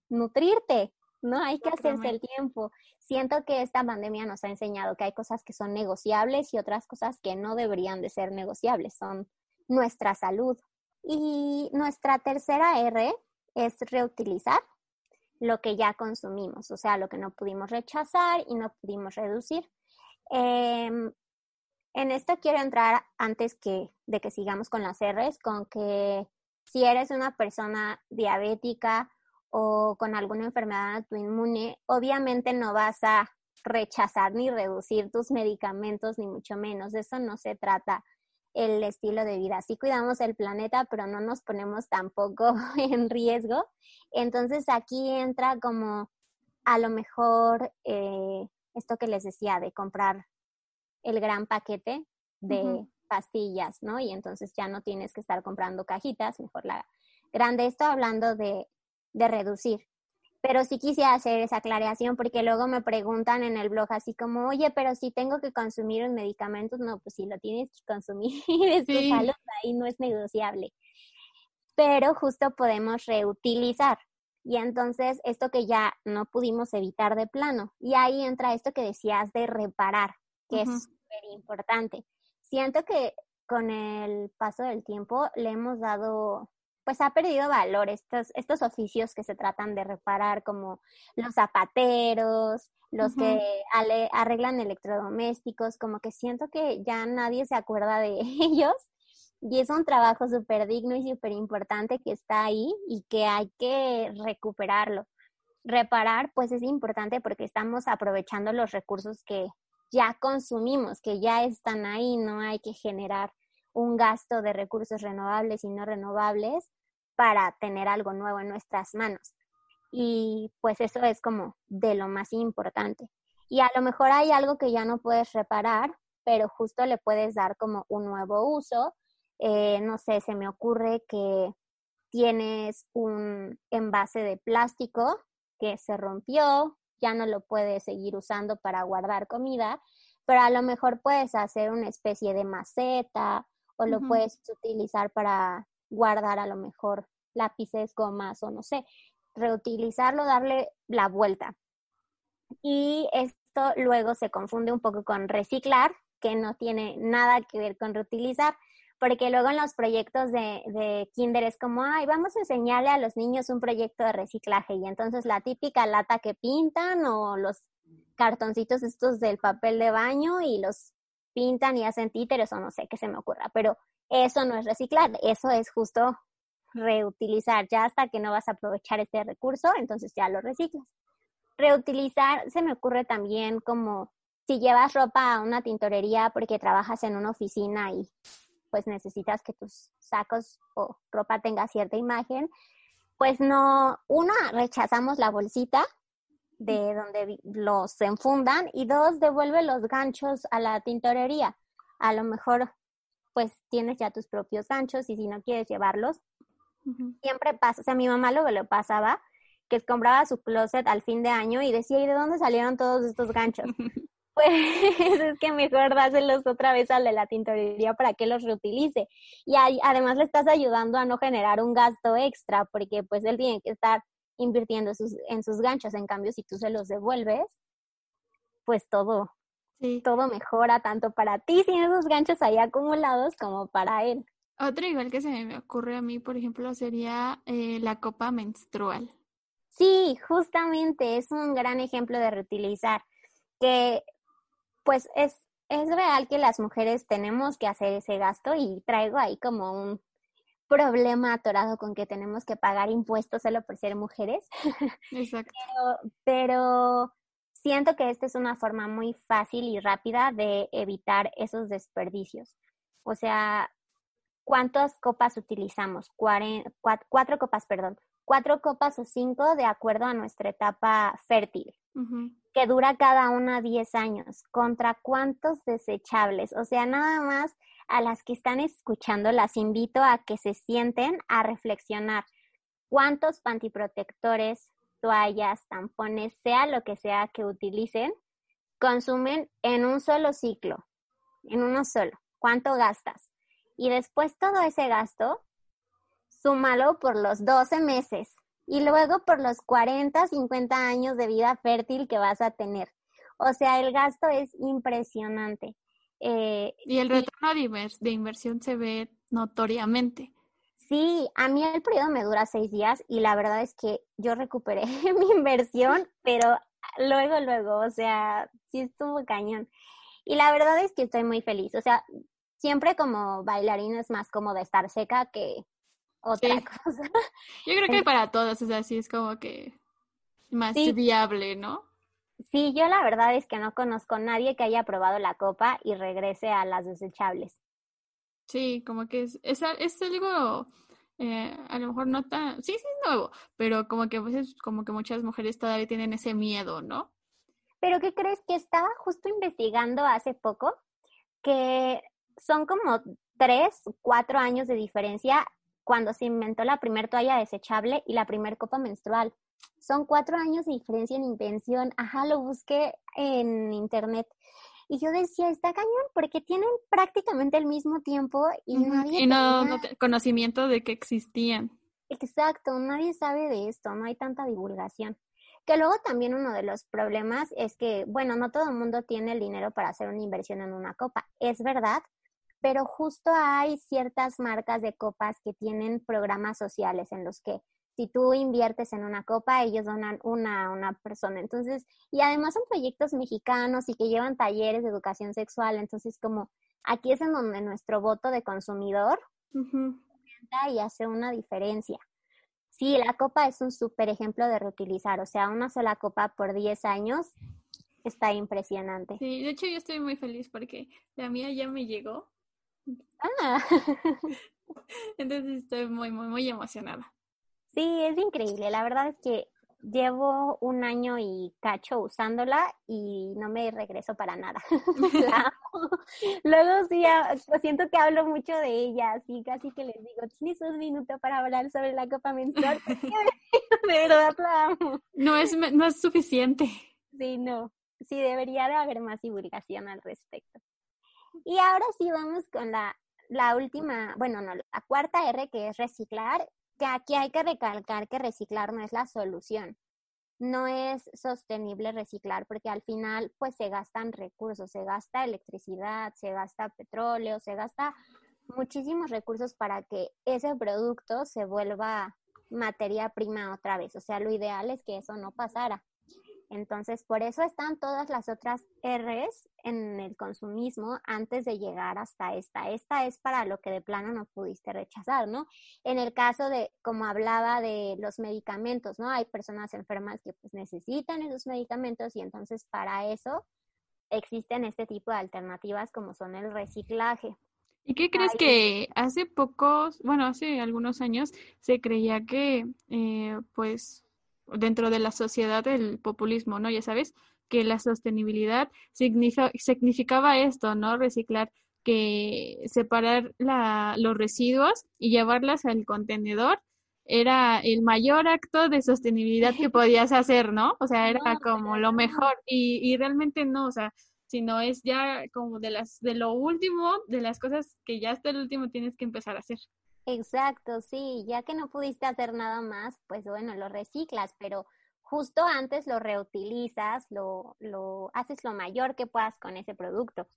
nutrirte? ¿No? Hay que hacerse el tiempo. Siento que esta pandemia nos ha enseñado que hay cosas que son negociables y otras cosas que no deberían de ser negociables, son nuestra salud. Y nuestra tercera R es reutilizar lo que ya consumimos, o sea, lo que no pudimos rechazar y no pudimos reducir. Em, en esto quiero entrar antes que, de que sigamos con las R's, con que si eres una persona diabética o con alguna enfermedad autoinmune, obviamente no vas a rechazar ni reducir tus medicamentos, ni mucho menos. De eso no se trata el estilo de vida. Sí cuidamos el planeta, pero no nos ponemos tampoco <laughs> en riesgo. Entonces aquí entra como a lo mejor eh, esto que les decía de comprar el gran paquete de pastillas, ¿no? Y entonces ya no tienes que estar comprando cajitas, mejor la grande. Esto hablando de, de reducir. Pero sí quisiera hacer esa aclaración porque luego me preguntan en el blog así como, oye, pero si tengo que consumir los medicamentos, no, pues si lo tienes que consumir, <laughs> es tu salud, ahí no es negociable. Pero justo podemos reutilizar. Y entonces esto que ya no pudimos evitar de plano. Y ahí entra esto que decías de reparar, que es súper importante. Siento que con el paso del tiempo le hemos dado pues ha perdido valor estos, estos oficios que se tratan de reparar, como los zapateros, los que arreglan electrodomésticos, como que siento que ya nadie se acuerda de <laughs> ellos y es un trabajo súper digno y súper importante que está ahí y que hay que recuperarlo. Reparar, pues es importante porque estamos aprovechando los recursos que ya consumimos, que ya están ahí, no hay que generar un gasto de recursos renovables y no renovables para tener algo nuevo en nuestras manos. Y pues eso es como de lo más importante. Y a lo mejor hay algo que ya no puedes reparar, pero justo le puedes dar como un nuevo uso. Eh, no sé, se me ocurre que tienes un envase de plástico que se rompió, ya no lo puedes seguir usando para guardar comida, pero a lo mejor puedes hacer una especie de maceta o lo puedes utilizar para guardar a lo mejor lápices, gomas o no sé, reutilizarlo, darle la vuelta. Y esto luego se confunde un poco con reciclar, que no tiene nada que ver con reutilizar, porque luego en los proyectos de, de kinder es como, ay, vamos a enseñarle a los niños un proyecto de reciclaje y entonces la típica lata que pintan o los cartoncitos estos del papel de baño y los pintan y hacen títeres o no sé qué se me ocurra, pero eso no es reciclar, eso es justo reutilizar, ya hasta que no vas a aprovechar este recurso, entonces ya lo reciclas. Reutilizar se me ocurre también como si llevas ropa a una tintorería porque trabajas en una oficina y pues necesitas que tus sacos o ropa tenga cierta imagen, pues no, una, rechazamos la bolsita de donde los enfundan y dos, devuelve los ganchos a la tintorería. A lo mejor pues tienes ya tus propios ganchos y si no quieres llevarlos, siempre pasa, o sea, mi mamá lo pasaba, que compraba su closet al fin de año y decía, ¿y de dónde salieron todos estos ganchos? <laughs> pues es que mejor dáselos otra vez al de la tintorería para que los reutilice. Y además le estás ayudando a no generar un gasto extra, porque pues él tiene que estar invirtiendo sus, en sus ganchos. En cambio, si tú se los devuelves, pues todo, todo mejora tanto para ti sin esos ganchos ahí acumulados como para él. Otro igual que se me ocurre a mí, por ejemplo, sería eh, la copa menstrual. Sí, justamente es un gran ejemplo de reutilizar, que pues es, es real que las mujeres tenemos que hacer ese gasto y traigo ahí como un problema atorado con que tenemos que pagar impuestos solo por ser mujeres. <laughs> Exacto. pero, pero siento que esta es una forma muy fácil y rápida de evitar esos desperdicios. O sea, ¿Cuántas copas utilizamos? cuatro, copas, perdón. Cuatro copas o cinco de acuerdo a nuestra etapa fértil, que dura cada una 10 años. ¿Contra cuántos desechables? O sea, nada más a las que están escuchando las invito a que se sienten a reflexionar. ¿Cuántos pantiprotectores, toallas, tampones, sea lo que sea que utilicen, consumen en un solo ciclo? En uno solo. ¿Cuánto gastas? y después todo ese gasto, súmalo por los 12 meses y luego por los 40, 50 años de vida fértil que vas a tener. O sea, el gasto es impresionante. Eh, y el retorno de, inversión se ve notoriamente. Sí, a mí el periodo me dura seis días y la verdad es que yo recuperé <laughs> mi inversión, pero luego, luego, o sea, sí estuvo cañón. Y la verdad es que estoy muy feliz. O sea, siempre como bailarina es más cómodo estar seca que otra <laughs> cosa. Yo creo que para todos, o sea, sí es como que más viable, ¿no? Sí, yo la verdad es que no conozco a nadie que haya probado la copa y regrese a las desechables. Sí, como que es, es, es algo, eh, a lo mejor no tan, sí, sí es nuevo, pero como que a veces, como que muchas mujeres todavía tienen ese miedo, ¿no? Pero ¿qué crees que estaba justo investigando hace poco? Que son como tres, cuatro años de diferencia cuando se inventó la primer toalla desechable y la primer copa menstrual. Son cuatro años de diferencia en invención. Ajá, lo busqué en internet. Y yo decía, está cañón, porque tienen prácticamente el mismo tiempo y nadie. Y no, conocimiento de que existían. Exacto, nadie sabe de esto, no hay tanta divulgación. Que luego también uno de los problemas es que, bueno, no todo el mundo tiene el dinero para hacer una inversión en una copa, es verdad, pero justo hay ciertas marcas de copas que tienen programas sociales en los que si tú inviertes en una copa, ellos donan una a una persona. Entonces, y además son proyectos mexicanos y que llevan talleres de educación sexual. Entonces, como aquí es en donde nuestro voto de consumidor y hace una diferencia. Sí, la copa es un súper ejemplo de reutilizar, o sea, una sola copa por 10 años está impresionante. Sí, de hecho yo estoy muy feliz porque la mía ya me llegó. Ah. <laughs> Entonces estoy muy, muy, muy emocionada. Sí, es increíble. La verdad es que llevo un año y cacho usándola y no me regreso para nada. <laughs> <laughs> Luego sí, siento que hablo mucho de ella, así casi que les digo, tienes un minuto para hablar sobre la copa menstrual. de verdad la amo. No es, no es suficiente. Sí, no. Sí, debería de haber más divulgación al respecto. Y ahora sí vamos con la, la última, bueno, no, la cuarta R que es reciclar que aquí hay que recalcar que reciclar no es la solución. No es sostenible reciclar porque al final pues se gastan recursos, se gasta electricidad, se gasta petróleo, se gasta muchísimos recursos para que ese producto se vuelva materia prima otra vez. O sea, lo ideal es que eso no pasara. Entonces, por eso están todas las otras Rs en el consumismo antes de llegar hasta esta. Esta es para lo que de plano no pudiste rechazar, ¿no? En el caso de, como hablaba de los medicamentos, ¿no? Hay personas enfermas que pues necesitan esos medicamentos y entonces para eso existen este tipo de alternativas como son el reciclaje. ¿Y qué crees que hace pocos, bueno, hace algunos años se creía que, eh, pues, dentro de la sociedad del populismo, ¿no? Ya sabes, que la sostenibilidad significaba esto, ¿no? Reciclar, que separar la, los residuos y llevarlas al contenedor era el mayor acto de sostenibilidad que podías hacer, ¿no? O sea, era como lo mejor y, y realmente no, o sea, sino es ya como de las de lo último, de las cosas que ya hasta el último tienes que empezar a hacer. Exacto, sí, ya que no pudiste hacer nada más, pues bueno, lo reciclas, pero justo antes lo reutilizas, lo, lo haces lo mayor que puedas con ese producto.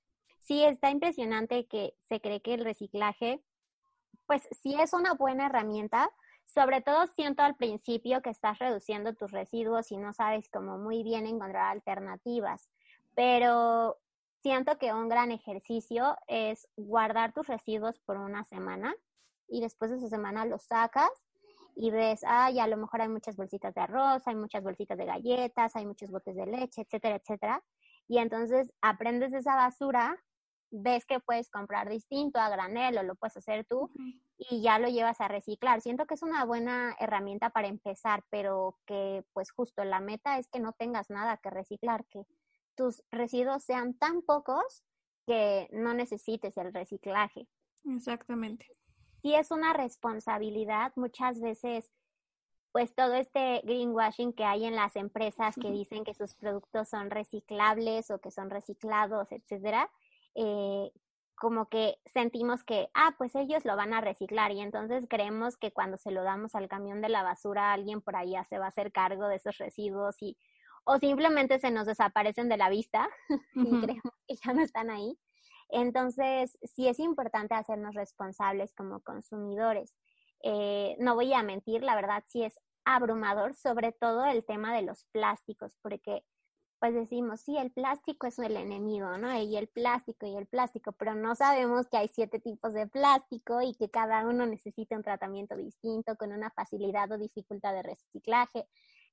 Sí, está impresionante que se cree que el reciclaje, pues sí es una buena herramienta, sobre todo siento al principio que estás reduciendo tus residuos y no sabes cómo muy bien encontrar alternativas, pero siento que un gran ejercicio es guardar tus residuos por una semana y después de esa semana lo sacas y ves, ay, a lo mejor hay muchas bolsitas de arroz, hay muchas bolsitas de galletas, hay muchos botes de leche, etcétera, etcétera. Y entonces aprendes de esa basura, ves que puedes comprar distinto a granel o lo puedes hacer tú y ya lo llevas a reciclar. Siento que es una buena herramienta para empezar, pero que pues justo la meta es que no tengas nada que reciclar, que tus residuos sean tan pocos que no necesites el reciclaje. Exactamente sí es una responsabilidad muchas veces pues todo este greenwashing que hay en las empresas que dicen que sus productos son reciclables o que son reciclados, etcétera, eh, como que sentimos que, ah, pues ellos lo van a reciclar y entonces creemos que cuando se lo damos al camión de la basura, alguien por allá se va a hacer cargo de esos residuos y o simplemente se nos desaparecen de la vista <laughs> y creemos que ya no están ahí. Entonces, sí es importante hacernos responsables como consumidores. Eh, no voy a mentir, la verdad sí es abrumador, sobre todo el tema de los plásticos, porque pues decimos, sí, el plástico es el enemigo, ¿no? Y el plástico y el plástico, pero no sabemos que hay siete tipos de plástico y que cada uno necesita un tratamiento distinto, con una facilidad o dificultad de reciclaje,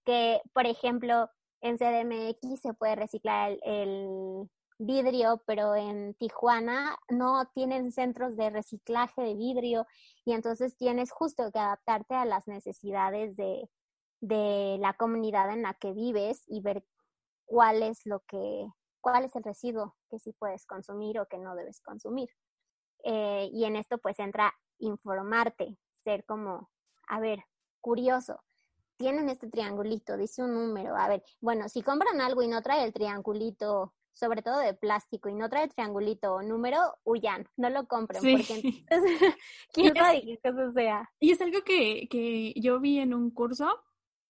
que, por ejemplo, en CDMX se puede reciclar el vidrio, pero en Tijuana no tienen centros de reciclaje de vidrio y entonces tienes justo que adaptarte a las necesidades de, de la comunidad en la que vives y ver cuál es lo que, cuál es el residuo que sí puedes consumir o que no debes consumir. Eh, y en esto pues entra informarte, ser como, a ver, curioso. Tienen este triangulito, dice un número. A ver, bueno, si compran algo y no trae el triangulito, sobre todo de plástico, y no trae triangulito o número, huyan, no lo compren, porque entonces, <laughs> quién sabe qué eso sea. Y es algo que, que yo vi en un curso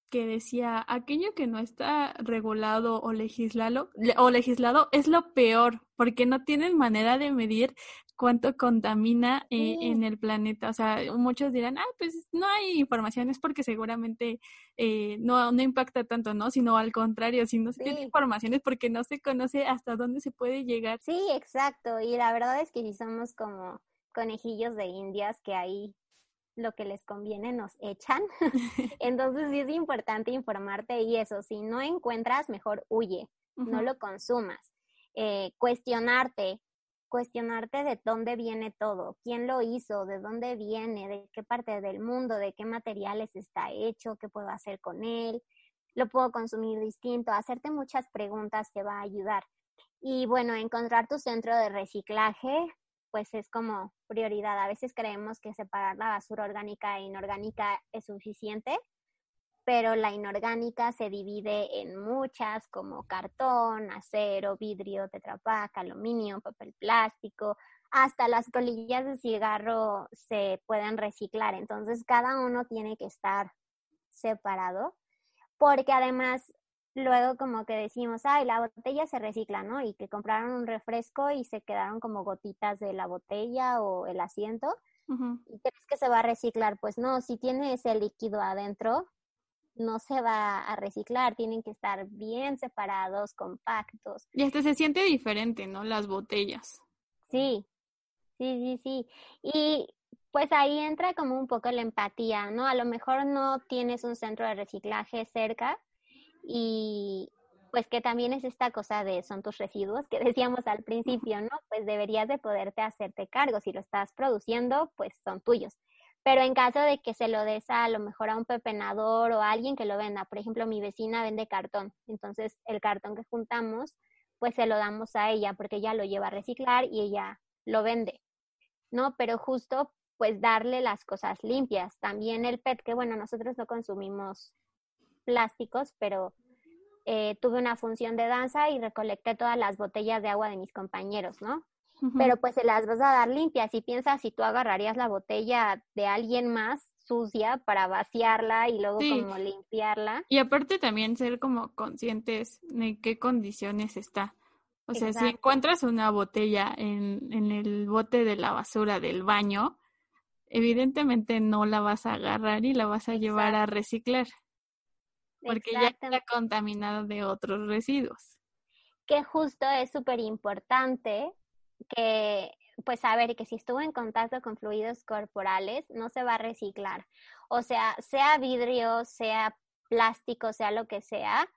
que decía aquello que no está regulado o legislado, o legislado es lo peor, porque no tienen manera de medir cuánto contamina eh, en el planeta. O sea, muchos dirán, ah, pues no hay información, es porque seguramente eh, no, no impacta tanto, ¿no? Sino al contrario, si no se tiene información es porque no se conoce hasta dónde se puede llegar. Sí, exacto. Y la verdad es que si somos como conejillos de indias que ahí lo que les conviene nos echan. <laughs> <laughs> Entonces sí es importante informarte y eso, si no encuentras, mejor huye, no lo consumas. Eh, cuestionarte, cuestionarte de dónde viene todo, quién lo hizo, de dónde viene, de qué parte del mundo, de qué materiales está hecho, qué puedo hacer con él, lo puedo consumir distinto, hacerte muchas preguntas te va a ayudar. Y bueno, encontrar tu centro de reciclaje, pues es como prioridad. A veces creemos que separar la basura orgánica e inorgánica es suficiente, pero la inorgánica se divide en muchas como cartón, acero, vidrio, tetrapac, aluminio, papel plástico, hasta las colillas de cigarro se pueden reciclar. Entonces cada uno tiene que estar separado porque además luego como que decimos, ay, la botella se recicla, ¿no? Y que compraron un refresco y se quedaron como gotitas de la botella o el asiento. ¿Y crees que se va a reciclar? Pues no, si tiene ese líquido adentro, no se va a reciclar, tienen que estar bien separados, compactos. Y hasta se siente diferente, ¿no? Las botellas. Sí, sí, sí, sí. Y pues ahí entra como un poco la empatía, ¿no? A lo mejor no tienes un centro de reciclaje cerca, y pues que también es esta cosa de son tus residuos que <laughs> decíamos al principio, ¿no? Pues deberías de poderte hacerte cargo, si lo estás produciendo, pues son tuyos. Pero en caso de que se lo des a, lo mejor a un pepenador o a alguien que lo venda, por ejemplo, mi vecina vende cartón, entonces el cartón que juntamos, pues se lo damos a ella porque ella lo lleva a reciclar y ella lo vende, ¿no? Pero justo pues darle las cosas limpias. También el PET, que bueno, nosotros no consumimos plásticos, pero eh, tuve una función de danza y recolecté todas las botellas de agua de mis compañeros, ¿no? Pero pues se las vas a dar limpias y piensas si tú agarrarías la botella de alguien más sucia para vaciarla y luego como limpiarla. Y aparte también ser como conscientes de qué condiciones está. O sea, si encuentras una botella en, en el bote de la basura del baño, evidentemente no la vas a agarrar y la vas a llevar a reciclar porque ya está contaminado de otros residuos. Que justo es súper importante que, pues, saber que si estuvo en contacto con fluidos corporales, no se va a reciclar. O sea, sea vidrio, sea plástico, sea lo que sea,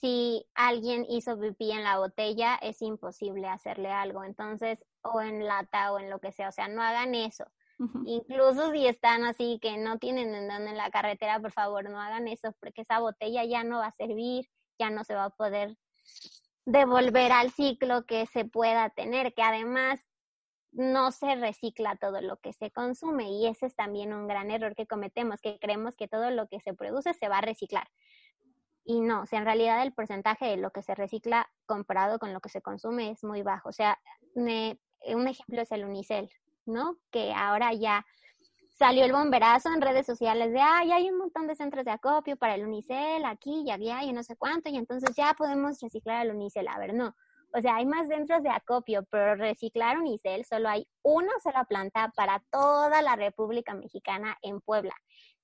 si alguien hizo pipí en la botella, es imposible hacerle algo. Entonces, o en lata o en lo que sea, o sea, no hagan eso. Incluso si están así que no tienen en dónde en la carretera, por favor, no hagan eso, porque esa botella ya no va a servir, ya no se va a poder devolver al ciclo que se pueda tener, que además no se recicla todo lo que se consume y ese es también un gran error que cometemos, que creemos que todo lo que se produce se va a reciclar. Y no, o sea, en realidad el porcentaje de lo que se recicla comparado con lo que se consume es muy bajo. O sea, un ejemplo es el unicel. ¿no? Que ahora ya salió el bomberazo en redes sociales de, ay, hay un montón de centros de acopio para el unicel aquí y allá y no sé cuánto, y entonces ya podemos reciclar el unicel. A ver, no. O sea, hay más centros de acopio, pero reciclar unicel solo hay una sola planta para toda la República Mexicana en Puebla.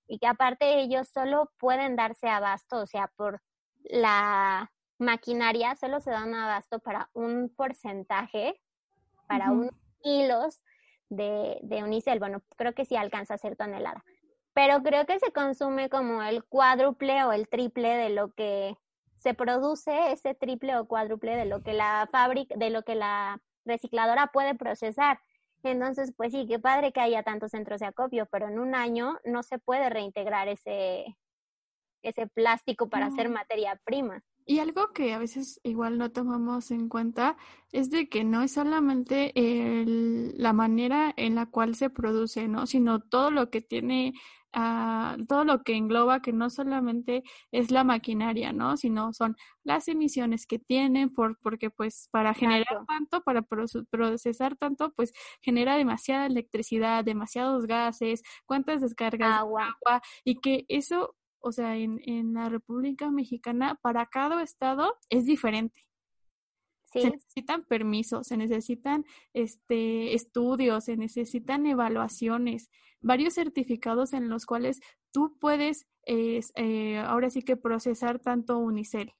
Y que aparte ellos solo pueden darse abasto, o sea, por la maquinaria solo se dan abasto para un porcentaje, para unos kilos de, de unicel. Bueno, creo que sí alcanza a ser tonelada. Pero creo que se consume como el cuádruple o el triple de lo que se produce, ese triple o cuádruple de lo que la fábrica, de lo que la recicladora puede procesar. Entonces, pues sí, qué padre que haya tantos centros de acopio, pero en un año no se puede reintegrar ese, ese plástico para hacer materia prima. Y algo que a veces igual no tomamos en cuenta es de que no es solamente el, la manera en la cual se produce, ¿no? Sino todo lo que tiene, uh, todo lo que engloba, que no solamente es la maquinaria, ¿no? Sino son las emisiones que tienen, por, porque pues para generar tanto, para procesar tanto, pues genera demasiada electricidad, demasiados gases, cuántas descargas agua, agua y que eso o sea, en, en la República Mexicana, para cada estado es diferente. Sí. Se necesitan permisos, se necesitan este, estudios, se necesitan evaluaciones, varios certificados en los cuales tú puedes eh, ahora sí que procesar tanto unicel.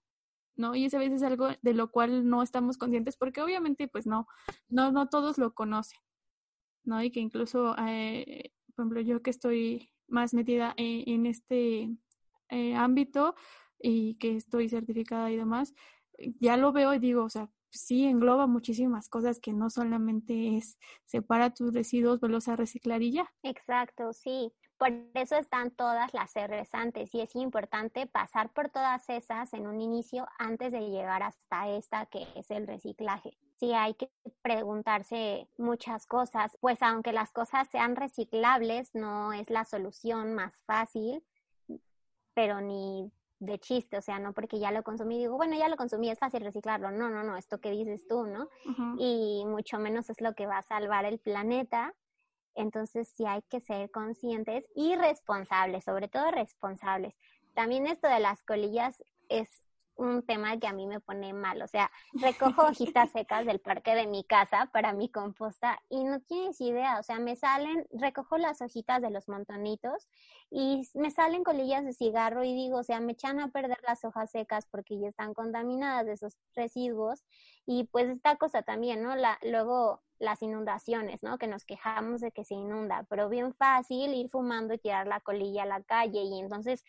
¿no? Y eso a veces es algo de lo cual no estamos conscientes porque obviamente pues no, no, no todos lo conocen, ¿no? Y que incluso, eh, por ejemplo, yo que estoy más metida en, en este eh, ámbito y que estoy certificada y demás, ya lo veo y digo, o sea, sí engloba muchísimas cosas que no solamente es separa tus residuos, vuelves a reciclar y ya. Exacto, sí. Por eso están todas las R's antes y es importante pasar por todas esas en un inicio antes de llegar hasta esta que es el reciclaje. Sí, hay que preguntarse muchas cosas, pues aunque las cosas sean reciclables, no es la solución más fácil pero ni de chiste, o sea, no porque ya lo consumí, digo, bueno, ya lo consumí, es fácil reciclarlo. No, no, no, esto que dices tú, ¿no? Y mucho menos es lo que va a salvar el planeta. Entonces sí hay que ser conscientes y responsables, sobre todo responsables. También esto de las colillas es un tema que a mí me pone mal. O sea, recojo hojitas secas del parque de mi casa para mi composta y no tienes idea. O sea, me salen, recojo las hojitas de los montonitos y me salen colillas de cigarro y digo, o sea, me echan a perder las hojas secas porque ya están contaminadas de esos residuos. Y pues esta cosa también, ¿no? La, luego las inundaciones, ¿no? Que nos quejamos de que se inunda, pero bien fácil ir fumando y tirar la colilla a la calle y entonces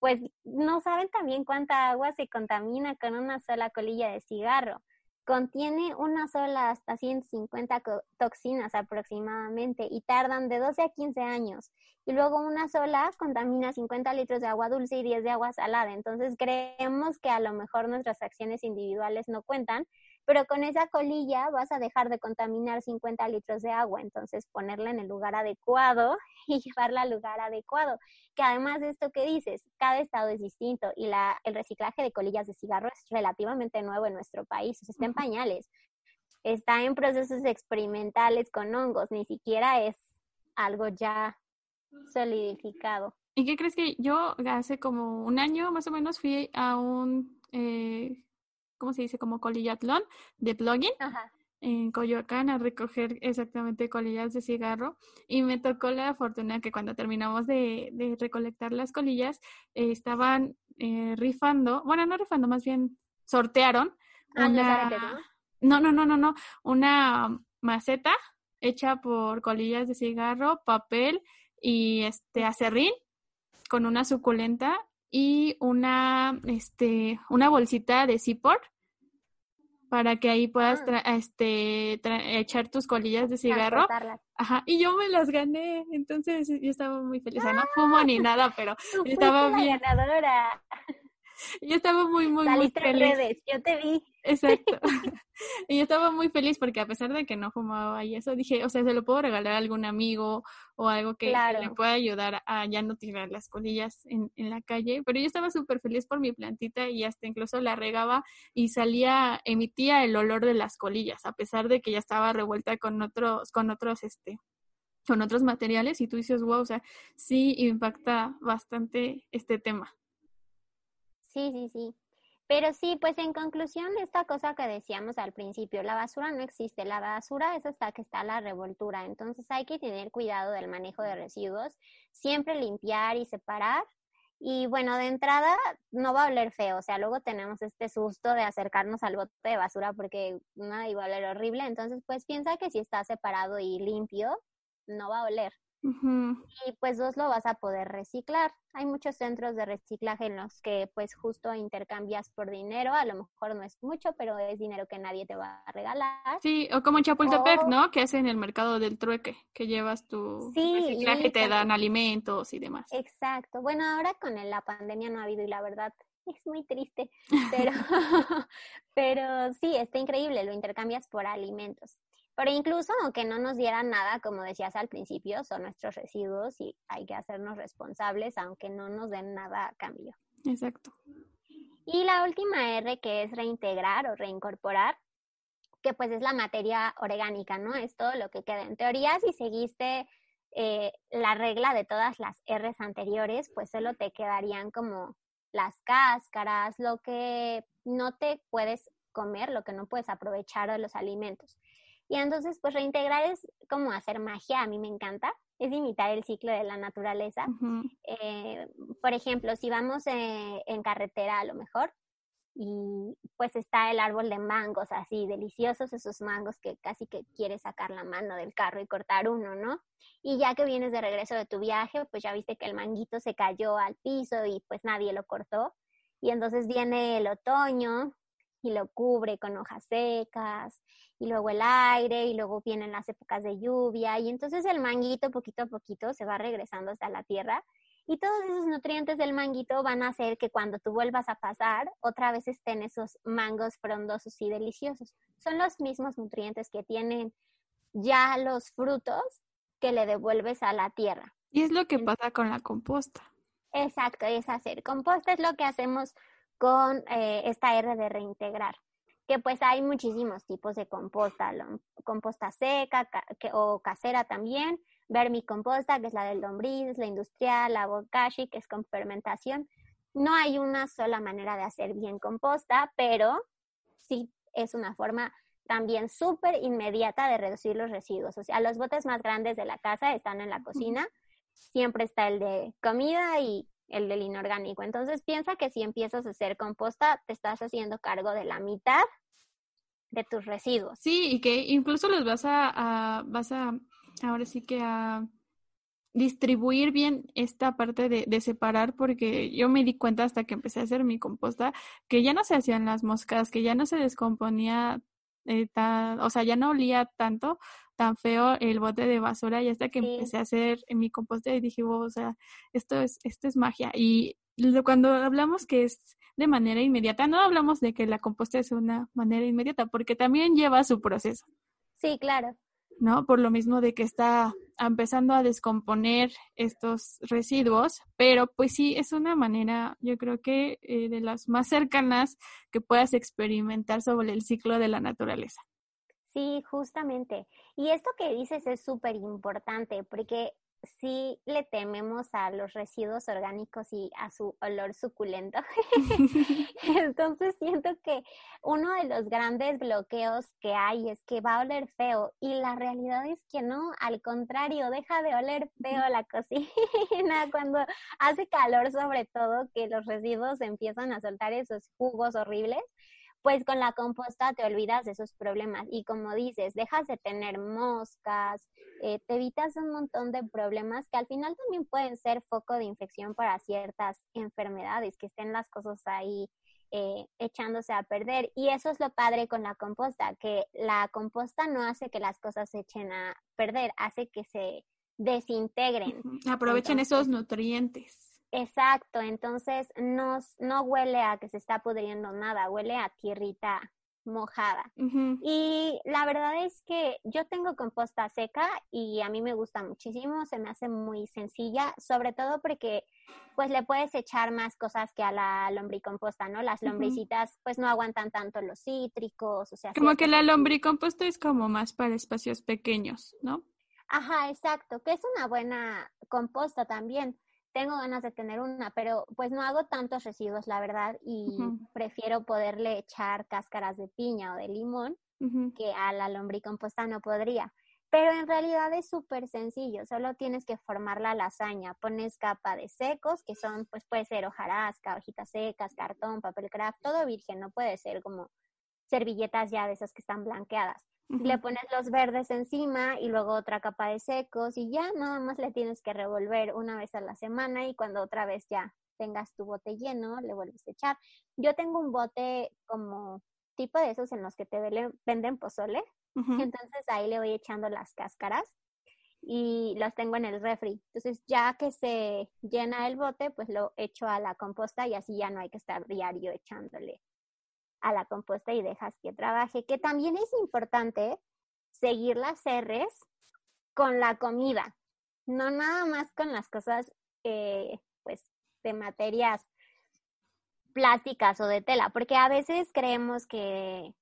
pues no saben también cuánta agua se contamina con una sola colilla de cigarro. Contiene una sola hasta 150 toxinas aproximadamente y tardan de 12 a 15 años. Y luego una sola contamina 50 litros de agua dulce y 10 de agua salada. Entonces creemos que a lo mejor nuestras acciones individuales no cuentan, pero con esa colilla vas a dejar de contaminar 50 litros de agua, entonces ponerla en el lugar adecuado <laughs> y llevarla al lugar adecuado. Que además de esto que dices, cada estado es distinto y la, el reciclaje de colillas de cigarro es relativamente nuevo en nuestro país, o sea, está en pañales, está en procesos experimentales con hongos, ni siquiera es algo ya solidificado. ¿Y qué crees que yo hace como un año más o menos fui a un eh, ¿cómo se dice? Como colillatlón de plugin. En Coyoacán a recoger exactamente colillas de cigarro y me tocó la fortuna que cuando terminamos de, recolectar las colillas eh, estaban eh, rifando, bueno, no rifando, más bien sortearon ah, una, ¿no? no, no, no, no, una maceta hecha por colillas de cigarro, papel y este acerrín con una suculenta y una, este, una bolsita de Zipor para que ahí puedas ah. este, echar tus colillas de cigarro. Ajá, y yo me las gané, entonces yo estaba muy feliz. No fumo ni nada, pero <laughs> estaba bien. ganadora. <laughs> Yo estaba muy, muy, muy feliz. Redes, yo te vi. Exacto. <laughs> y yo estaba muy feliz porque a pesar de que no fumaba y eso, dije, o sea, se lo puedo regalar a algún amigo o algo que, le pueda ayudar a ya no tirar las colillas en, en la calle. Pero yo estaba súper feliz por mi plantita y hasta incluso la regaba y salía, emitía el olor de las colillas, a pesar de que ya estaba revuelta con otros, con otros, este, con otros materiales y tú dices, wow, o sea, sí impacta bastante este tema. Sí, sí, sí. Pero sí, pues en conclusión, esta cosa que decíamos al principio, la basura no existe, la basura es hasta que está la revoltura, entonces hay que tener cuidado del manejo de residuos, siempre limpiar y separar. Y bueno, de entrada no va a oler feo, o sea, luego tenemos este susto de acercarnos al bote de basura porque nada iba a oler horrible, entonces pues piensa que si está separado y limpio, no va a oler. Y pues dos lo vas a poder reciclar. Hay muchos centros de reciclaje en los que pues justo intercambias por dinero, a lo mejor no es mucho, pero es dinero que nadie te va a regalar. Sí, o como en Chapultepec, ¿no? Que hacen el mercado del trueque, que llevas tu reciclaje, te dan alimentos y demás. Exacto. Bueno, ahora con la pandemia no ha habido y la verdad es muy triste, <laughs> pero, <laughs> pero sí, está increíble, lo intercambias por alimentos. Pero incluso aunque no nos dieran nada, como decías al principio, son nuestros residuos y hay que hacernos responsables aunque no nos den nada a cambio. Exacto. Y la última R que es reintegrar o reincorporar, que pues es la materia orgánica, ¿no? Es todo lo que queda. En teoría, si seguiste eh, la regla de todas las R's anteriores, pues solo te quedarían como las cáscaras, lo que no te puedes comer, lo que no puedes aprovechar de los alimentos. Y entonces, pues reintegrar es como hacer magia, a mí me encanta, es imitar el ciclo de la naturaleza. Eh, por ejemplo, si vamos eh, en carretera a lo mejor, y pues está el árbol de mangos así, deliciosos esos mangos que casi que quieres sacar la mano del carro y cortar uno, ¿no? Y ya que vienes de regreso de tu viaje, pues ya viste que el manguito se cayó al piso y pues nadie lo cortó. Y entonces viene el otoño y lo cubre con hojas secas y luego el aire y luego vienen las épocas de lluvia y entonces el manguito poquito a poquito se va regresando hasta la tierra y todos esos nutrientes del manguito van a hacer que cuando tú vuelvas a pasar otra vez estén esos mangos frondosos y deliciosos. Son los mismos nutrientes que tienen ya los frutos que le devuelves a la tierra. Y es lo que pasa con la composta. Exacto, es hacer composta, es lo que hacemos con eh, esta R de reintegrar que pues hay muchísimos tipos de composta, composta seca o casera también, vermicomposta, que es la del lombriz, la industrial, la bokashi, que es con fermentación. No hay una sola manera de hacer bien composta, pero sí es una forma también súper inmediata de reducir los residuos. O sea, los botes más grandes de la casa están en la cocina. Siempre está el de comida y el del inorgánico. Entonces piensa que si empiezas a hacer composta, te estás haciendo cargo de la mitad de tus residuos. Sí, y que incluso los vas a, vas a, ahora sí que a distribuir bien esta parte de, de, separar porque yo me di cuenta hasta que empecé a hacer mi composta que ya no se hacían las moscas, que ya no se descomponía eh, tan, o sea, ya no olía tanto, tan feo el bote de basura y hasta que empecé a hacer mi composta y dije, o sea, esto es, esto es magia. Y cuando hablamos que es de manera inmediata, no hablamos de que la composta es una manera inmediata, porque también lleva su proceso. Sí, claro. ¿No? Por lo mismo de que está empezando a descomponer estos residuos, pero pues sí, es una manera, yo creo que eh, de las más cercanas que puedas experimentar sobre el ciclo de la naturaleza. Sí, justamente. Y esto que dices es súper importante porque sí le tememos a los residuos orgánicos y a su olor suculento. <laughs> <laughs> Entonces siento que uno de los grandes bloqueos que hay es que va a oler feo y la realidad es que no, al contrario, deja de oler feo la cocina <laughs> cuando hace calor sobre todo que los residuos empiezan a soltar esos jugos horribles pues con la composta te olvidas de esos problemas y como dices, dejas de tener moscas, eh, te evitas un montón de problemas que al final también pueden ser foco de infección para ciertas enfermedades, que estén las cosas ahí eh, echándose a perder. Y eso es lo padre con la composta, que la composta no hace que las cosas se echen a perder, hace que se desintegren. Aprovechen esos nutrientes. Exacto, entonces no, no huele a que se está pudriendo nada, huele a tierrita mojada. Y la verdad es que yo tengo composta seca y a mí me gusta muchísimo, se me hace muy sencilla, sobre todo porque pues le puedes echar más cosas que a la lombricomposta, ¿no? Las lombricitas pues no aguantan tanto los cítricos, o sea... Como que la lombricomposta es como más para espacios pequeños, ¿no? Ajá, exacto, que es una buena composta también tengo ganas de tener una, pero pues no hago tantos residuos, la verdad, y prefiero poderle echar cáscaras de piña o de limón que a la lombricomposta no podría. Pero en realidad es súper sencillo, solo tienes que formar la lasaña, pones capa de secos, que son, pues puede ser hojarasca, hojitas secas, cartón, papel craft, todo virgen, no puede ser como servilletas ya de esas que están blanqueadas. Le pones los verdes encima y luego otra capa de secos y ya nada más le tienes que revolver una vez a la semana y cuando otra vez ya tengas tu bote lleno, le vuelves a echar. Yo tengo un bote como tipo de esos en los que te venden pozole, entonces ahí le voy echando las cáscaras y los tengo en el refri. Entonces, ya que se llena el bote, pues lo echo a la composta y así ya no hay que estar diario echándole a la composta y dejas que trabaje. Que también es importante seguir las R's con la comida, no nada más con las cosas, eh, pues, de materias plásticas o de tela, porque a veces creemos que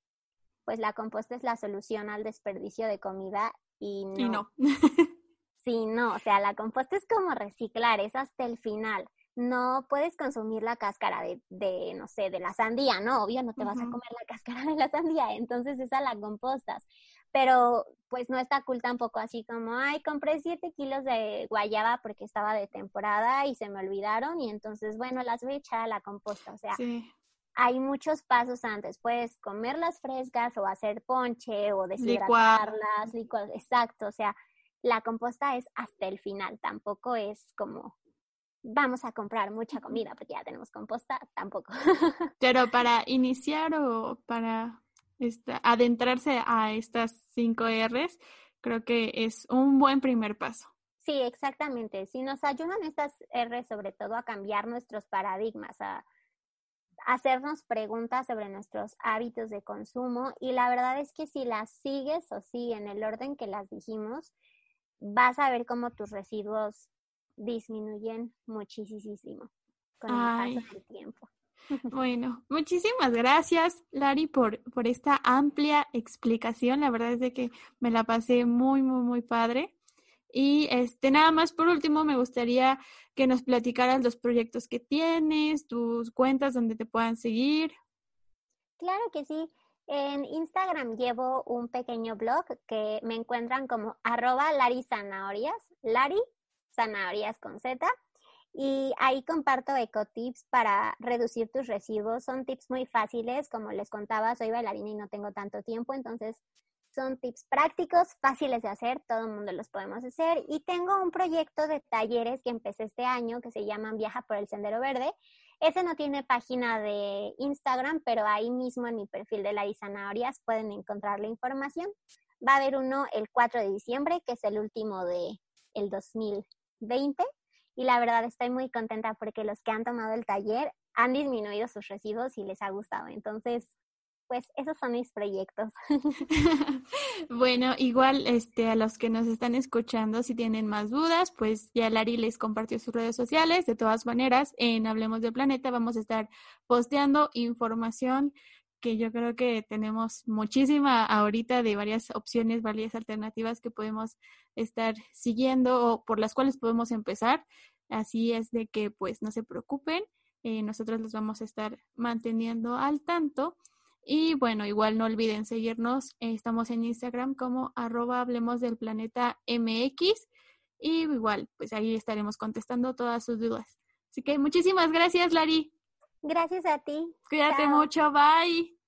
pues la composta es la solución al desperdicio de comida y no. Y no. <laughs> sí, no, o sea, la composta es como reciclar, es hasta el final. No puedes consumir la cáscara de, de no sé, de la sandía, ¿no? Obvio, no te vas a comer la cáscara de la sandía, entonces esa la compostas. Pero pues no está cool tampoco así como, ay, compré siete kilos de guayaba porque estaba de temporada y se me olvidaron y entonces, bueno, las voy a echar a la composta. O sea, hay muchos pasos antes. Puedes comerlas frescas o hacer ponche o deshidratarlas, licuar. Exacto, o sea, la composta es hasta el final, tampoco es como vamos a comprar mucha comida porque ya tenemos composta, tampoco. <laughs> Pero <laughs> para iniciar o para adentrarse a estas cinco R's, creo que es un buen primer paso. Sí, exactamente. Si nos ayudan estas R's sobre todo a cambiar nuestros paradigmas, a hacernos preguntas sobre nuestros hábitos de consumo y la verdad es que si las sigues o sí en el orden que las dijimos, vas a ver cómo tus residuos disminuyen muchísimo con el paso del tiempo. <laughs> Bueno, muchísimas gracias, Lari, por, por esta amplia explicación. La verdad es de que me la pasé muy, muy, muy padre. Y este, nada más por último, me gustaría que nos platicaras los proyectos que tienes, tus cuentas donde te puedan seguir. Claro que sí. En Instagram llevo un pequeño blog que me encuentran como arroba Lari Zanahorias, Lari Zanahorias con Z. Y ahí comparto ecotips para reducir tus residuos. Son tips muy fáciles, como les contaba, soy bailarina y no tengo tanto tiempo, entonces son tips prácticos, fáciles de hacer, todo el mundo los podemos hacer. Y tengo un proyecto de talleres que empecé este año que se llaman Viaja por el Sendero Verde. Ese no tiene página de Instagram, pero ahí mismo en mi perfil de Larisa Zanahorias pueden encontrar la información. Va a haber uno el 4 de diciembre, que es el último de el 2020. Y la verdad estoy muy contenta porque los que han tomado el taller han disminuido sus residuos y les ha gustado. Entonces, pues esos son mis proyectos. <laughs> <laughs> bueno, igual este a los que nos están escuchando, si tienen más dudas, pues ya Lari les compartió sus redes sociales. De todas maneras, en Hablemos del Planeta vamos a estar posteando información que yo creo que tenemos muchísima ahorita de varias opciones, varias alternativas que podemos estar siguiendo o por las cuales podemos empezar. Así es de que pues no se preocupen, eh, nosotros los vamos a estar manteniendo al tanto. Y bueno, igual no olviden seguirnos. estamos en Instagram como arroba hablemos del planeta MX. Y igual, pues ahí estaremos contestando todas sus dudas. Así que muchísimas gracias, Lari. Gracias a ti. Cuídate mucho. Bye.